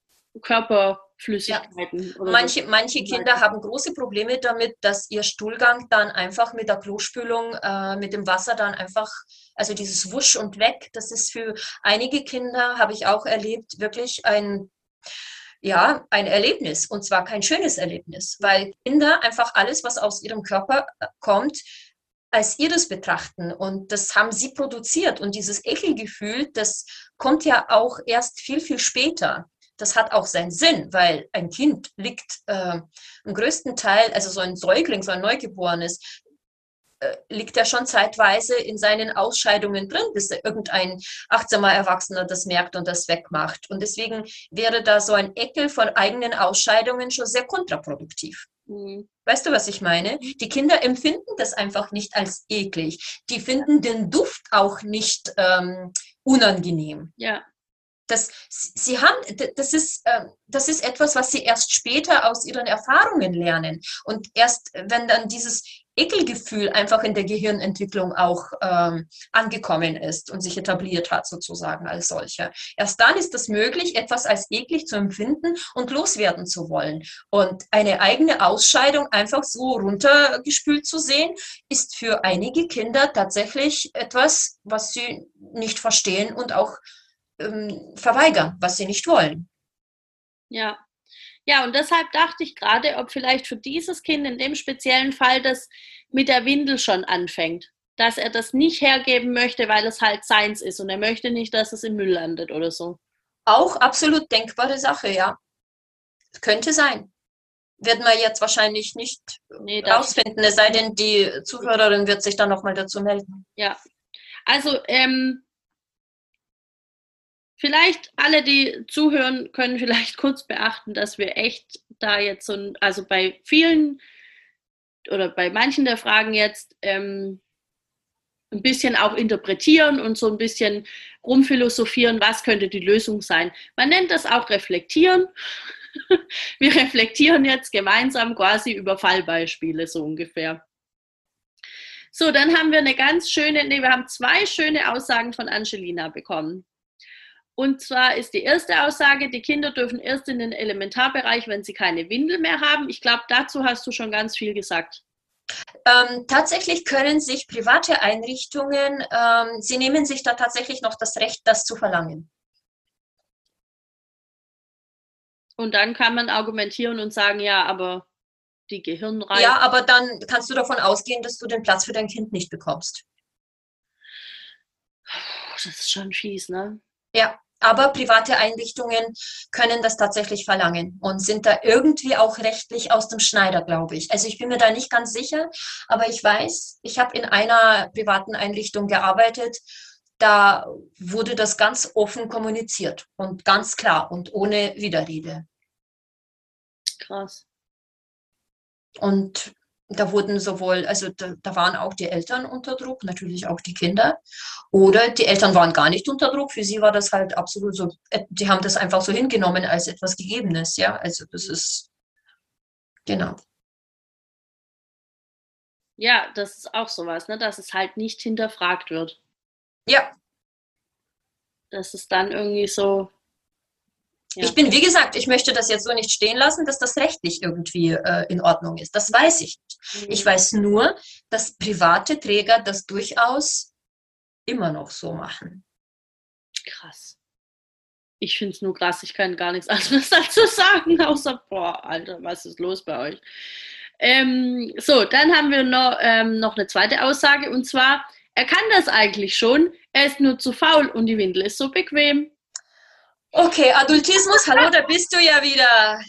Körper. Flüssigkeiten. Ja. manche, manche Kinder haben große Probleme damit, dass ihr Stuhlgang dann einfach mit der Klospülung, äh, mit dem Wasser dann einfach, also dieses Wusch und weg, das ist für einige Kinder, habe ich auch erlebt, wirklich ein ja, ein Erlebnis und zwar kein schönes Erlebnis, weil Kinder einfach alles, was aus ihrem Körper äh, kommt, als ihres betrachten. Und das haben sie produziert. Und dieses Ekelgefühl, das kommt ja auch erst viel, viel später. Das hat auch seinen Sinn, weil ein Kind liegt äh, im größten Teil, also so ein Säugling, so ein Neugeborenes, liegt ja schon zeitweise in seinen Ausscheidungen drin, bis irgendein achtsamer Erwachsener das merkt und das wegmacht. Und deswegen wäre da so ein Eckel von eigenen Ausscheidungen schon sehr kontraproduktiv. Mhm. Weißt du, was ich meine? Die Kinder empfinden das einfach nicht als eklig. Die finden den Duft auch nicht ähm, unangenehm. Ja das, sie haben, das ist, ähm, das ist etwas, was sie erst später aus ihren Erfahrungen lernen. Und erst, wenn dann dieses Ekelgefühl einfach in der Gehirnentwicklung auch ähm, angekommen ist und sich etabliert hat, sozusagen als solcher. Erst dann ist es möglich, etwas als eklig zu empfinden und loswerden zu wollen. Und eine eigene Ausscheidung einfach so runtergespült zu sehen, ist für einige Kinder tatsächlich etwas, was sie nicht verstehen und auch ähm, verweigern, was sie nicht wollen. Ja. Ja, und deshalb dachte ich gerade, ob vielleicht für dieses Kind in dem speziellen Fall das mit der Windel schon anfängt. Dass er das nicht hergeben möchte, weil es halt seins ist und er möchte nicht, dass es im Müll landet oder so. Auch absolut denkbare Sache, ja. Könnte sein. Werden wir jetzt wahrscheinlich nicht nee, rausfinden, es sei denn, die Zuhörerin wird sich dann nochmal dazu melden. Ja. Also, ähm, vielleicht alle, die zuhören, können vielleicht [laughs] kurz beachten, dass wir echt da jetzt so, also bei vielen oder bei manchen der Fragen jetzt ähm, ein bisschen auch interpretieren und so ein bisschen rumphilosophieren, was könnte die Lösung sein. Man nennt das auch reflektieren. [laughs] Wir reflektieren jetzt gemeinsam quasi über Fallbeispiele so ungefähr. So, dann haben wir eine ganz schöne, nee, wir haben zwei schöne Aussagen von Angelina bekommen. Und zwar ist die erste Aussage, die Kinder dürfen erst in den Elementarbereich, wenn sie keine Windel mehr haben. Ich glaube, dazu hast du schon ganz viel gesagt. Ähm, tatsächlich können sich private Einrichtungen, ähm, sie nehmen sich da tatsächlich noch das Recht, das zu verlangen. Und dann kann man argumentieren und sagen, ja, aber die Gehirnreife. Ja, aber dann kannst du davon ausgehen, dass du den Platz für dein Kind nicht bekommst. Das ist schon fies, ne? Ja, aber private Einrichtungen können das tatsächlich verlangen und sind da irgendwie auch rechtlich aus dem Schneider, glaube ich. Also ich bin mir da nicht ganz sicher, aber ich weiß, ich habe in einer privaten Einrichtung gearbeitet. Da wurde das ganz offen kommuniziert und ganz klar und ohne Widerrede. Krass. Und da wurden sowohl, also da, da, waren auch die Eltern unter Druck, natürlich auch die Kinder. Oder die Eltern waren gar nicht unter Druck. Für sie war das halt absolut so, äh, die haben das einfach so hingenommen als etwas Gegebenes, ja. Also das ist, genau. Ja, das ist auch sowas, ne, dass es halt nicht hinterfragt wird. Ja. Das ist dann irgendwie so, ja. Ich bin, wie gesagt, ich möchte das jetzt so nicht stehen lassen, dass das rechtlich irgendwie äh, in Ordnung ist. Das weiß ich nicht. Mhm. Ich weiß nur, dass private Träger das durchaus immer noch so machen. Krass. ich finde es nur krass, ich kann gar nichts [laughs] anderes dazu sagen, außer, boah, Alter, was ist los bei euch? Ähm, so, dann haben wir noch, ähm, noch eine zweite Aussage und zwar, er kann das eigentlich schon, er ist nur zu faul und die Windel ist so bequem. Okay, Adultismus, hallo, da bist du ja wieder.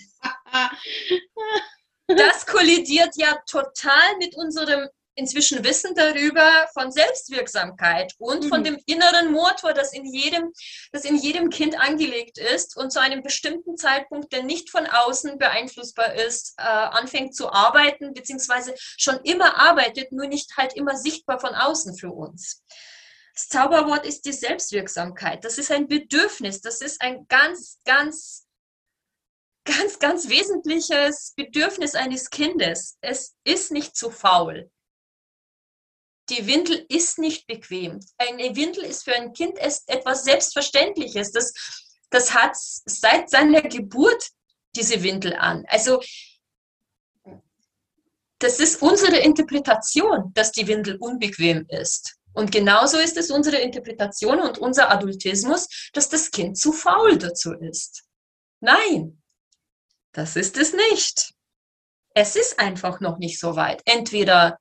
Das kollidiert ja total mit unserem inzwischen Wissen darüber von Selbstwirksamkeit und mhm. von dem inneren Motor, das in jedem, das in jedem Kind angelegt ist und zu einem bestimmten Zeitpunkt, der nicht von außen beeinflussbar ist, äh, anfängt zu arbeiten, beziehungsweise schon immer arbeitet, nur nicht halt immer sichtbar von außen für uns. Das Zauberwort ist die Selbstwirksamkeit. Das ist ein Bedürfnis. Das ist ein ganz, ganz, ganz, ganz wesentliches Bedürfnis eines Kindes. Es ist nicht zu faul die Windel ist nicht bequem. Eine Windel ist für ein Kind etwas Selbstverständliches. Das, das hat seit seiner Geburt diese Windel an. Also das ist unsere Interpretation, dass die Windel unbequem ist. Und genauso ist es unsere Interpretation und unser Adultismus, dass das Kind zu faul dazu ist. Nein, das ist es nicht. Es ist einfach noch nicht so weit. Entweder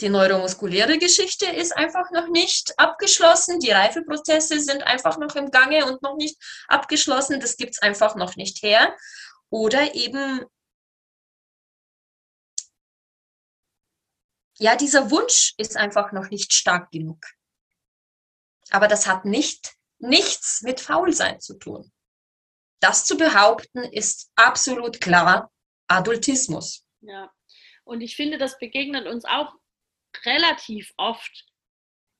die neuromuskuläre Geschichte ist einfach noch nicht abgeschlossen. Die Reifeprozesse sind einfach noch im Gange und noch nicht abgeschlossen. Das gibt es einfach noch nicht her. Oder eben, ja, dieser Wunsch ist einfach noch nicht stark genug. Aber das hat nicht nichts mit Faulsein zu tun. Das zu behaupten ist absolut klar Adultismus. Ja. Und ich finde, das begegnet uns auch relativ oft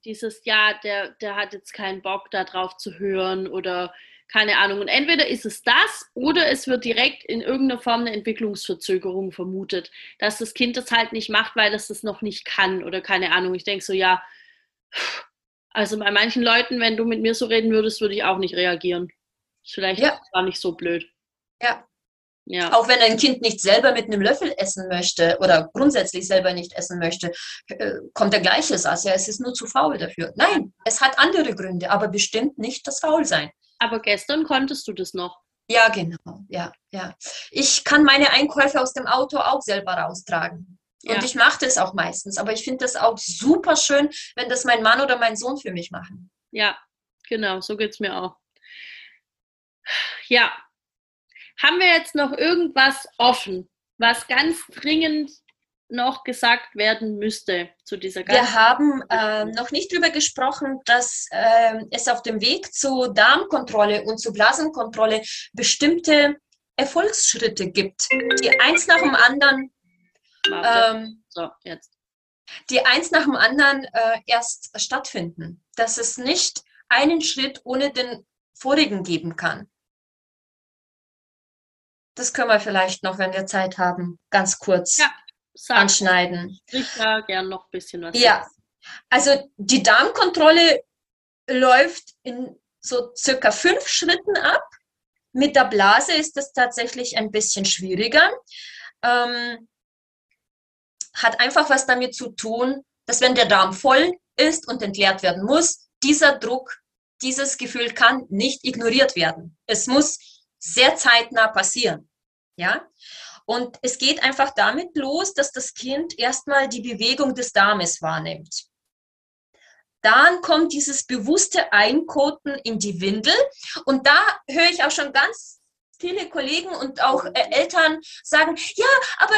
dieses, ja, der, der hat jetzt keinen Bock darauf zu hören oder keine Ahnung. Und entweder ist es das oder es wird direkt in irgendeiner Form eine Entwicklungsverzögerung vermutet, dass das Kind das halt nicht macht, weil es das noch nicht kann oder keine Ahnung. Ich denke so, ja, also bei manchen Leuten, wenn du mit mir so reden würdest, würde ich auch nicht reagieren. Ist vielleicht ja. gar nicht so blöd. Ja, ja. Auch wenn ein Kind nicht selber mit einem Löffel essen möchte oder grundsätzlich selber nicht essen möchte, äh, kommt der gleiche Satz, ja, es ist nur zu faul dafür. Nein, es hat andere Gründe, aber bestimmt nicht das Faulsein. Aber gestern konntest du das noch. Ja, genau, ja, ja. Ich kann meine Einkäufe aus dem Auto auch selber raustragen. Und ja. ich mache das auch meistens, aber ich finde das auch super schön, wenn das mein Mann oder mein Sohn für mich machen. Ja, genau, so geht es mir auch. Ja, haben wir jetzt noch irgendwas offen, was ganz dringend noch gesagt werden müsste zu dieser ganzen Wir haben äh, noch nicht darüber gesprochen, dass äh, es auf dem Weg zur Darmkontrolle und zur Blasenkontrolle bestimmte Erfolgsschritte gibt, die eins nach dem anderen ähm, so, jetzt. die eins nach dem anderen äh, erst stattfinden. Dass es nicht einen Schritt ohne den vorigen geben kann. Das können wir vielleicht noch, wenn wir Zeit haben, ganz kurz ja, anschneiden. Ich da gern noch ein bisschen was. Ja, also die Darmkontrolle läuft in so circa fünf Schritten ab. Mit der Blase ist das tatsächlich ein bisschen schwieriger. Ähm, hat einfach was damit zu tun, dass wenn der Darm voll ist und entleert werden muss, dieser Druck, dieses Gefühl kann nicht ignoriert werden. Es muss sehr zeitnah passieren. Ja? Und es geht einfach damit los, dass das Kind erstmal die Bewegung des Darmes wahrnimmt. Dann kommt dieses bewusste Einkoten in die Windel. Und da höre ich auch schon ganz viele Kollegen und auch äh, Eltern sagen, ja, aber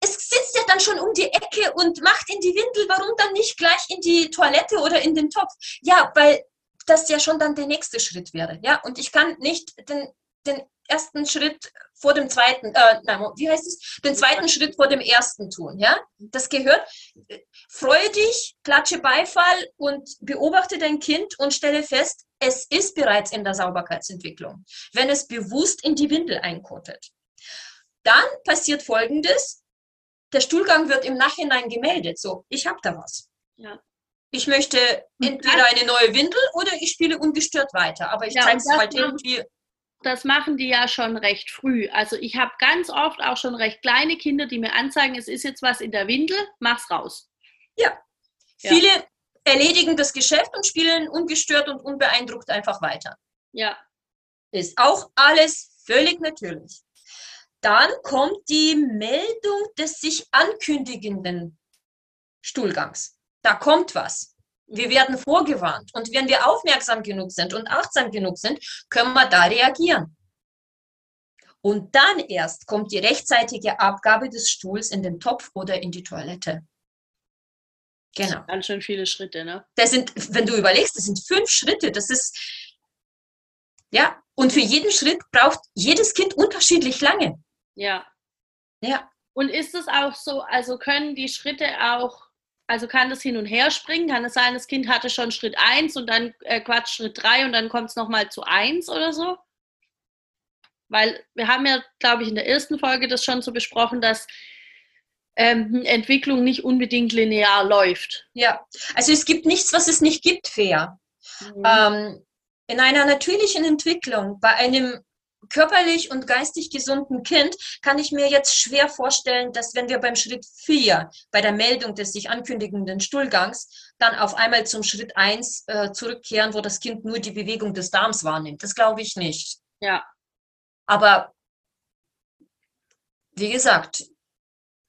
es sitzt ja dann schon um die Ecke und macht in die Windel, warum dann nicht gleich in die Toilette oder in den Topf? Ja, weil das ja schon dann der nächste Schritt wäre. Ja, und ich kann nicht den, den ersten Schritt vor dem zweiten, äh, nein, wie heißt es? Den zweiten Schritt vor dem ersten tun, ja? Das gehört. Freue dich, klatsche Beifall und beobachte dein Kind und stelle fest, es ist bereits in der Sauberkeitsentwicklung, wenn es bewusst in die Windel einkotet. Dann passiert Folgendes. Der Stuhlgang wird im Nachhinein gemeldet. So, ich habe da was. Ja. Ich möchte entweder eine neue Windel oder ich spiele ungestört weiter. Aber ich ja, zeige es halt irgendwie das machen die ja schon recht früh. Also ich habe ganz oft auch schon recht kleine Kinder, die mir anzeigen, es ist jetzt was in der Windel, mach's raus. Ja. ja. Viele erledigen das Geschäft und spielen ungestört und unbeeindruckt einfach weiter. Ja. ist auch alles völlig natürlich. Dann kommt die Meldung des sich ankündigenden Stuhlgangs. Da kommt was. Wir werden vorgewarnt. Und wenn wir aufmerksam genug sind und achtsam genug sind, können wir da reagieren. Und dann erst kommt die rechtzeitige Abgabe des Stuhls in den Topf oder in die Toilette. Genau. Ganz schön viele Schritte, ne? Das sind, wenn du überlegst, das sind fünf Schritte. Das ist, ja, und für jeden Schritt braucht jedes Kind unterschiedlich lange. Ja. Ja. Und ist es auch so, also können die Schritte auch, also kann das hin und her springen? Kann es sein, das Kind hatte schon Schritt 1 und dann äh, Quatsch Schritt 3 und dann kommt es nochmal zu 1 oder so? Weil wir haben ja, glaube ich, in der ersten Folge das schon so besprochen, dass ähm, Entwicklung nicht unbedingt linear läuft. Ja, also es gibt nichts, was es nicht gibt, fair. Mhm. Ähm, in einer natürlichen Entwicklung, bei einem körperlich und geistig gesunden Kind kann ich mir jetzt schwer vorstellen, dass wenn wir beim Schritt 4, bei der Meldung des sich ankündigenden Stuhlgangs, dann auf einmal zum Schritt 1 äh, zurückkehren, wo das Kind nur die Bewegung des Darms wahrnimmt. Das glaube ich nicht. Ja. Aber wie gesagt,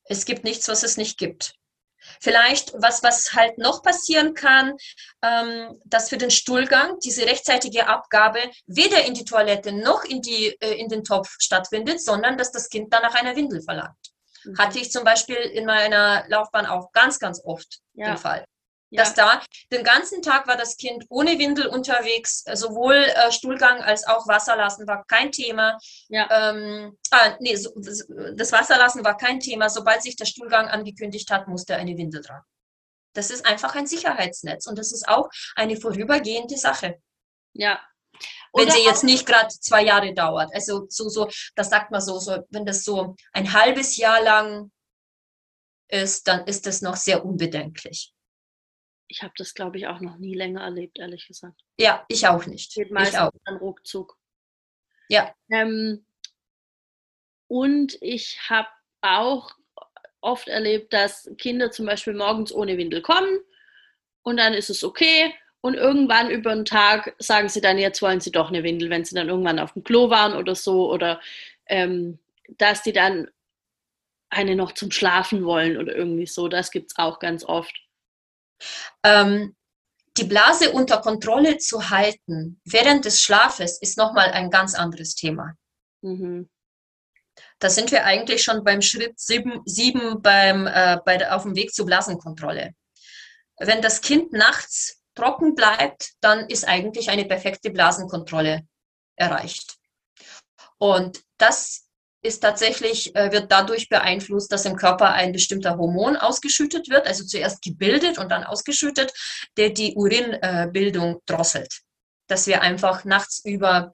es gibt nichts, was es nicht gibt. Vielleicht, was, was halt noch passieren kann, ähm, dass für den Stuhlgang diese rechtzeitige Abgabe weder in die Toilette noch in, die, äh, in den Topf stattfindet, sondern dass das Kind dann nach einer Windel verlangt. Mhm. Hatte ich zum Beispiel in meiner Laufbahn auch ganz, ganz oft ja. den Fall ja. dass da den ganzen Tag war das Kind ohne Windel unterwegs, äh, sowohl äh, Stuhlgang als auch Wasserlassen war kein Thema. Ja. Ähm, ah, nee, so, das Wasserlassen war kein Thema. Sobald sich der Stuhlgang angekündigt hat, musste eine Windel dran. Das ist einfach ein Sicherheitsnetz und das ist auch eine vorübergehende Sache. Ja. Oder wenn sie jetzt nicht gerade zwei Jahre dauert. Also so, so, das sagt man so, so, wenn das so ein halbes Jahr lang ist, dann ist das noch sehr unbedenklich ich habe das, glaube ich, auch noch nie länger erlebt, ehrlich gesagt. Ja, ich auch nicht. Geht meistens ich auch. dann ruckzuck. Ja. Ähm, und ich habe auch oft erlebt, dass Kinder zum Beispiel morgens ohne Windel kommen und dann ist es okay. Und irgendwann über den Tag sagen sie dann, jetzt wollen sie doch eine Windel, wenn sie dann irgendwann auf dem Klo waren oder so. Oder ähm, dass die dann eine noch zum Schlafen wollen oder irgendwie so. Das gibt es auch ganz oft. Ähm, die Blase unter Kontrolle zu halten während des Schlafes ist nochmal ein ganz anderes Thema. Mhm. Da sind wir eigentlich schon beim Schritt sieben, sieben beim, äh, bei auf dem Weg zur Blasenkontrolle. Wenn das Kind nachts trocken bleibt, dann ist eigentlich eine perfekte Blasenkontrolle erreicht. Und das ist tatsächlich, äh, wird dadurch beeinflusst, dass im Körper ein bestimmter Hormon ausgeschüttet wird, also zuerst gebildet und dann ausgeschüttet, der die Urinbildung drosselt. Dass wir einfach nachts über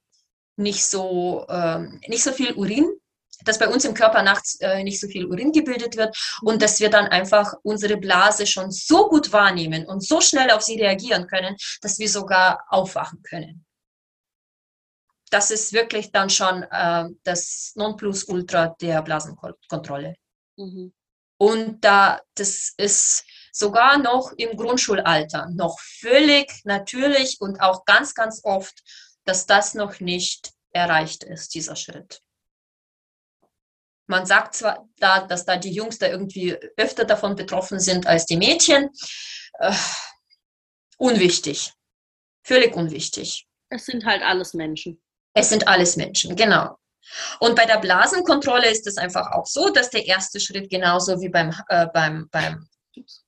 nicht so, ähm, nicht so viel Urin, dass bei uns im Körper nachts äh, nicht so viel Urin gebildet wird und dass wir dann einfach unsere Blase schon so gut wahrnehmen und so schnell auf sie reagieren können, dass wir sogar aufwachen können das ist wirklich dann schon äh, das Nonplusultra der Blasenkontrolle. Mhm. Und da, das ist sogar noch im Grundschulalter noch völlig natürlich und auch ganz, ganz oft, dass das noch nicht erreicht ist, dieser Schritt. Man sagt zwar, da, dass da die Jungs da irgendwie öfter davon betroffen sind als die Mädchen. Äh, unwichtig. Völlig unwichtig. Es sind halt alles Menschen. Es sind alles Menschen, genau. Und bei der Blasenkontrolle ist es einfach auch so, dass der erste Schritt genauso wie beim, äh, beim, beim,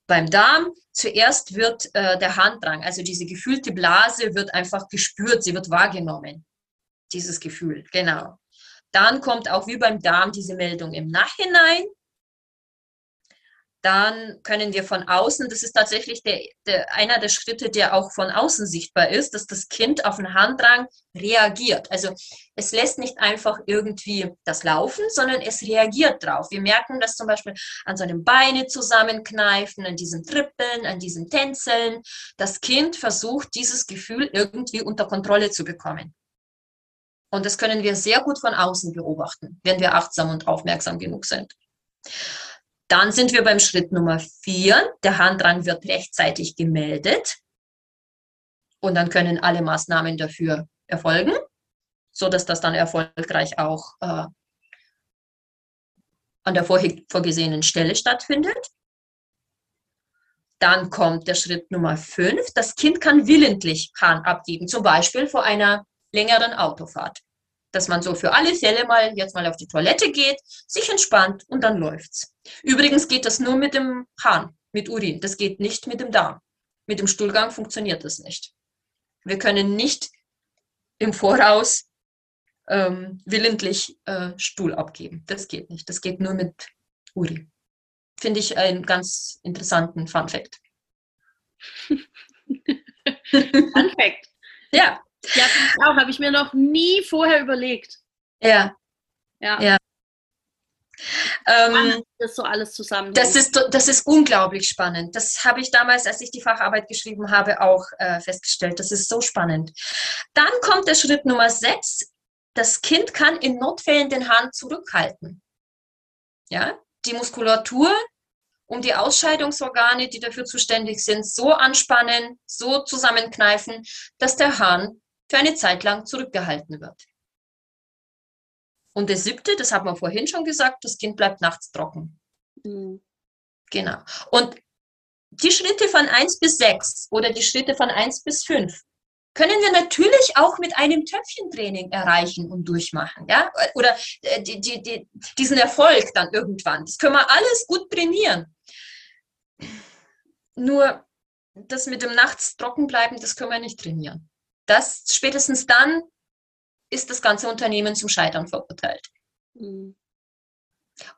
beim Darm, zuerst wird äh, der Handdrang, also diese gefühlte Blase wird einfach gespürt, sie wird wahrgenommen. Dieses Gefühl, genau. Dann kommt auch wie beim Darm diese Meldung im Nachhinein dann können wir von außen, das ist tatsächlich der, der, einer der Schritte, der auch von außen sichtbar ist, dass das Kind auf den Handdrang reagiert. Also es lässt nicht einfach irgendwie das laufen, sondern es reagiert drauf. Wir merken das zum Beispiel an seinen Beine zusammenkneifen, an diesem Trippeln, an diesen Tänzeln. Das Kind versucht, dieses Gefühl irgendwie unter Kontrolle zu bekommen. Und das können wir sehr gut von außen beobachten, wenn wir achtsam und aufmerksam genug sind. Dann sind wir beim Schritt Nummer vier. Der Handrang wird rechtzeitig gemeldet und dann können alle Maßnahmen dafür erfolgen. so dass das dann erfolgreich auch äh, an der vorgesehenen Stelle stattfindet. Dann kommt der Schritt Nummer fünf. Das Kind kann willentlich Hahn abgeben, zum Beispiel vor einer längeren Autofahrt. Dass man so für alle Fälle mal jetzt mal auf die Toilette geht, sich entspannt und dann läuft's. Übrigens geht das nur mit dem Hahn, mit Urin. Das geht nicht mit dem Darm. Mit dem Stuhlgang funktioniert das nicht. Wir können nicht im Voraus ähm, willentlich äh, Stuhl abgeben. Das geht nicht. Das geht nur mit Urin. Finde ich einen ganz interessanten Fun Fact. [laughs] Fun Fact. ja. Ja, auch. Habe ich mir noch nie vorher überlegt. Ja. Ja. ja. Ähm, das so alles zusammen. Das ist, das ist unglaublich spannend. Das habe ich damals, als ich die Facharbeit geschrieben habe, auch äh, festgestellt. Das ist so spannend. Dann kommt der Schritt Nummer sechs. Das Kind kann in Notfällen den Hahn zurückhalten. Ja, die Muskulatur um die Ausscheidungsorgane, die dafür zuständig sind, so anspannen, so zusammenkneifen, dass der Hahn für eine Zeit lang zurückgehalten wird. Und das siebte, das haben wir vorhin schon gesagt, das Kind bleibt nachts trocken. Mhm. Genau. Und die Schritte von 1 bis 6 oder die Schritte von 1 bis 5 können wir natürlich auch mit einem Töpfchentraining erreichen und durchmachen. Ja? Oder äh, die, die, die, diesen Erfolg dann irgendwann. Das können wir alles gut trainieren. Nur das mit dem Nachts trocken bleiben, das können wir nicht trainieren. Das spätestens dann ist das ganze Unternehmen zum Scheitern verurteilt. Mhm.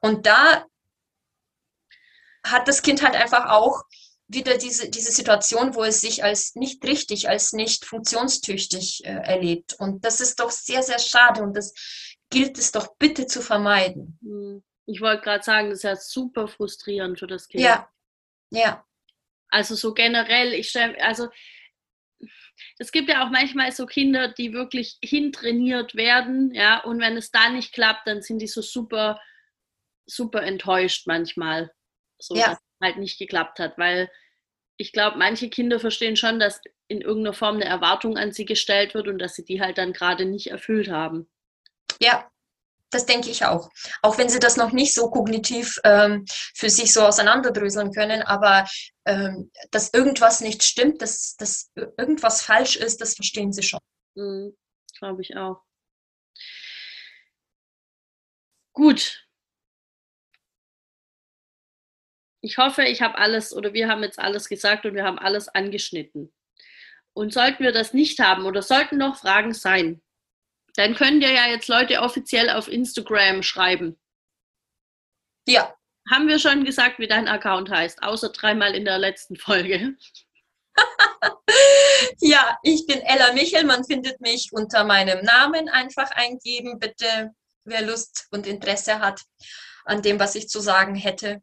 Und da hat das Kind halt einfach auch wieder diese, diese Situation, wo es sich als nicht richtig, als nicht funktionstüchtig äh, erlebt. Und das ist doch sehr, sehr schade und das gilt es doch bitte zu vermeiden. Mhm. Ich wollte gerade sagen, das ist ja super frustrierend für das Kind. Ja, ja. Also so generell, ich stelle, also es gibt ja auch manchmal so Kinder, die wirklich hintrainiert werden, ja, und wenn es da nicht klappt, dann sind die so super, super enttäuscht manchmal, so ja. dass es halt nicht geklappt hat, weil ich glaube, manche Kinder verstehen schon, dass in irgendeiner Form eine Erwartung an sie gestellt wird und dass sie die halt dann gerade nicht erfüllt haben. Ja, das denke ich auch. Auch wenn sie das noch nicht so kognitiv ähm, für sich so auseinanderdröseln können, aber ähm, dass irgendwas nicht stimmt, dass, dass irgendwas falsch ist, das verstehen sie schon. Mhm, Glaube ich auch. Gut. Ich hoffe, ich habe alles oder wir haben jetzt alles gesagt und wir haben alles angeschnitten. Und sollten wir das nicht haben oder sollten noch Fragen sein, dann können dir ja jetzt Leute offiziell auf Instagram schreiben. Ja. Haben wir schon gesagt, wie dein Account heißt, außer dreimal in der letzten Folge. [laughs] ja, ich bin Ella Michel. Man findet mich unter meinem Namen. Einfach eingeben, bitte, wer Lust und Interesse hat an dem, was ich zu sagen hätte.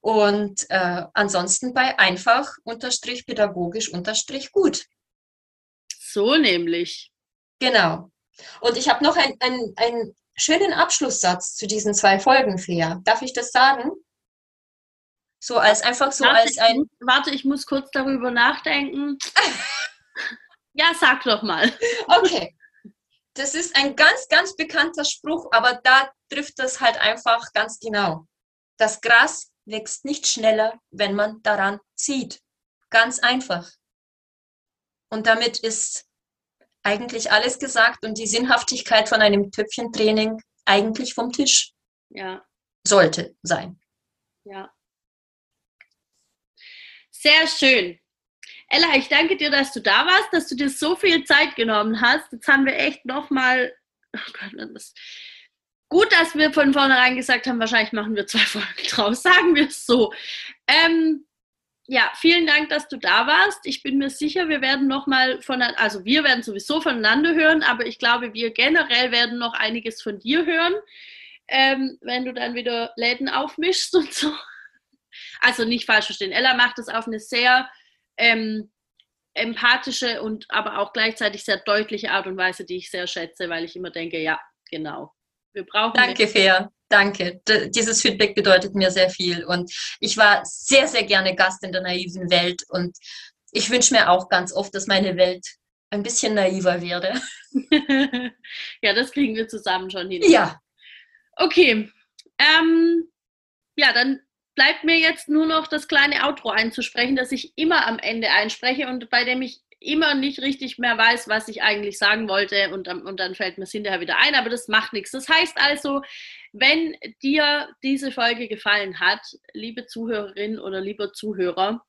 Und äh, ansonsten bei einfach unterstrich pädagogisch unterstrich gut. So nämlich. Genau. Und ich habe noch einen, einen schönen Abschlusssatz zu diesen zwei Folgen, Fea. Darf ich das sagen? So als einfach so warte, als ein. Ich, warte, ich muss kurz darüber nachdenken. [laughs] ja, sag doch mal. Okay. Das ist ein ganz, ganz bekannter Spruch, aber da trifft das halt einfach ganz genau. Das Gras wächst nicht schneller, wenn man daran zieht. Ganz einfach. Und damit ist eigentlich alles gesagt und die Sinnhaftigkeit von einem Töpfchentraining eigentlich vom Tisch. Ja. Sollte sein. Ja. Sehr schön. Ella, ich danke dir, dass du da warst, dass du dir so viel Zeit genommen hast. Jetzt haben wir echt nochmal. Oh gut, dass wir von vornherein gesagt haben, wahrscheinlich machen wir zwei [laughs] Folgen draus, sagen wir es so. Ähm, ja, vielen Dank, dass du da warst. Ich bin mir sicher, wir werden noch mal von, also wir werden sowieso voneinander hören, aber ich glaube, wir generell werden noch einiges von dir hören, ähm, wenn du dann wieder Läden aufmischst und so. Also nicht falsch verstehen. Ella macht es auf eine sehr ähm, empathische und aber auch gleichzeitig sehr deutliche Art und Weise, die ich sehr schätze, weil ich immer denke, ja, genau. Wir brauchen. Danke, Fair. Danke. D dieses Feedback bedeutet mir sehr viel. Und ich war sehr, sehr gerne Gast in der naiven Welt. Und ich wünsche mir auch ganz oft, dass meine Welt ein bisschen naiver werde. [laughs] ja, das kriegen wir zusammen schon hin. Ja. Okay. Ähm, ja, dann bleibt mir jetzt nur noch das kleine Outro einzusprechen, das ich immer am Ende einspreche und bei dem ich immer nicht richtig mehr weiß, was ich eigentlich sagen wollte und, und dann fällt mir es hinterher wieder ein, aber das macht nichts. Das heißt also, wenn dir diese Folge gefallen hat, liebe Zuhörerin oder lieber Zuhörer,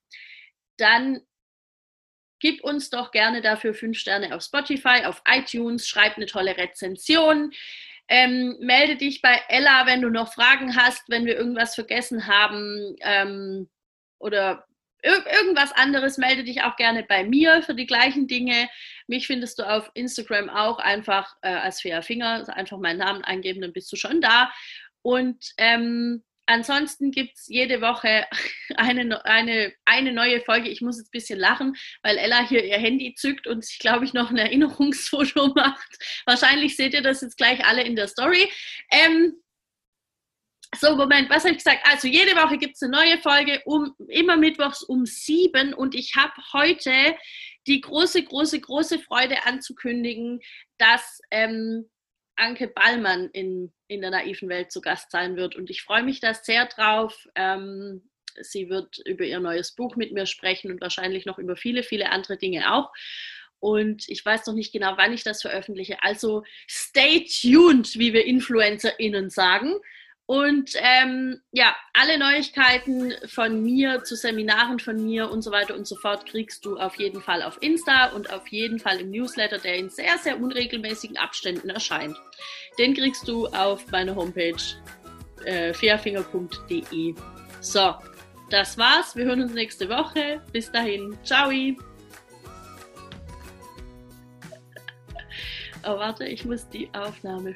dann gib uns doch gerne dafür fünf Sterne auf Spotify, auf iTunes, schreib eine tolle Rezension. Ähm, melde dich bei Ella, wenn du noch Fragen hast, wenn wir irgendwas vergessen haben ähm, oder ir irgendwas anderes. Melde dich auch gerne bei mir für die gleichen Dinge. Mich findest du auf Instagram auch einfach äh, als Fair Finger. Also einfach meinen Namen eingeben, dann bist du schon da. Und ähm, Ansonsten gibt es jede Woche [laughs] eine, eine, eine neue Folge. Ich muss jetzt ein bisschen lachen, weil Ella hier ihr Handy zückt und sich, glaube ich, noch ein Erinnerungsfoto [laughs] macht. Wahrscheinlich seht ihr das jetzt gleich alle in der Story. Ähm, so, Moment, was habe ich gesagt? Also jede Woche gibt es eine neue Folge, um, immer mittwochs um sieben. Und ich habe heute die große, große, große Freude anzukündigen, dass ähm, Anke Ballmann in, in der naiven Welt zu Gast sein wird. Und ich freue mich da sehr drauf. Ähm, sie wird über ihr neues Buch mit mir sprechen und wahrscheinlich noch über viele, viele andere Dinge auch. Und ich weiß noch nicht genau, wann ich das veröffentliche. Also stay tuned, wie wir InfluencerInnen sagen. Und ähm, ja, alle Neuigkeiten von mir zu Seminaren von mir und so weiter und so fort kriegst du auf jeden Fall auf Insta und auf jeden Fall im Newsletter, der in sehr, sehr unregelmäßigen Abständen erscheint. Den kriegst du auf meiner Homepage äh, fairfinger.de. So, das war's. Wir hören uns nächste Woche. Bis dahin. Ciao. Oh, warte, ich muss die Aufnahme.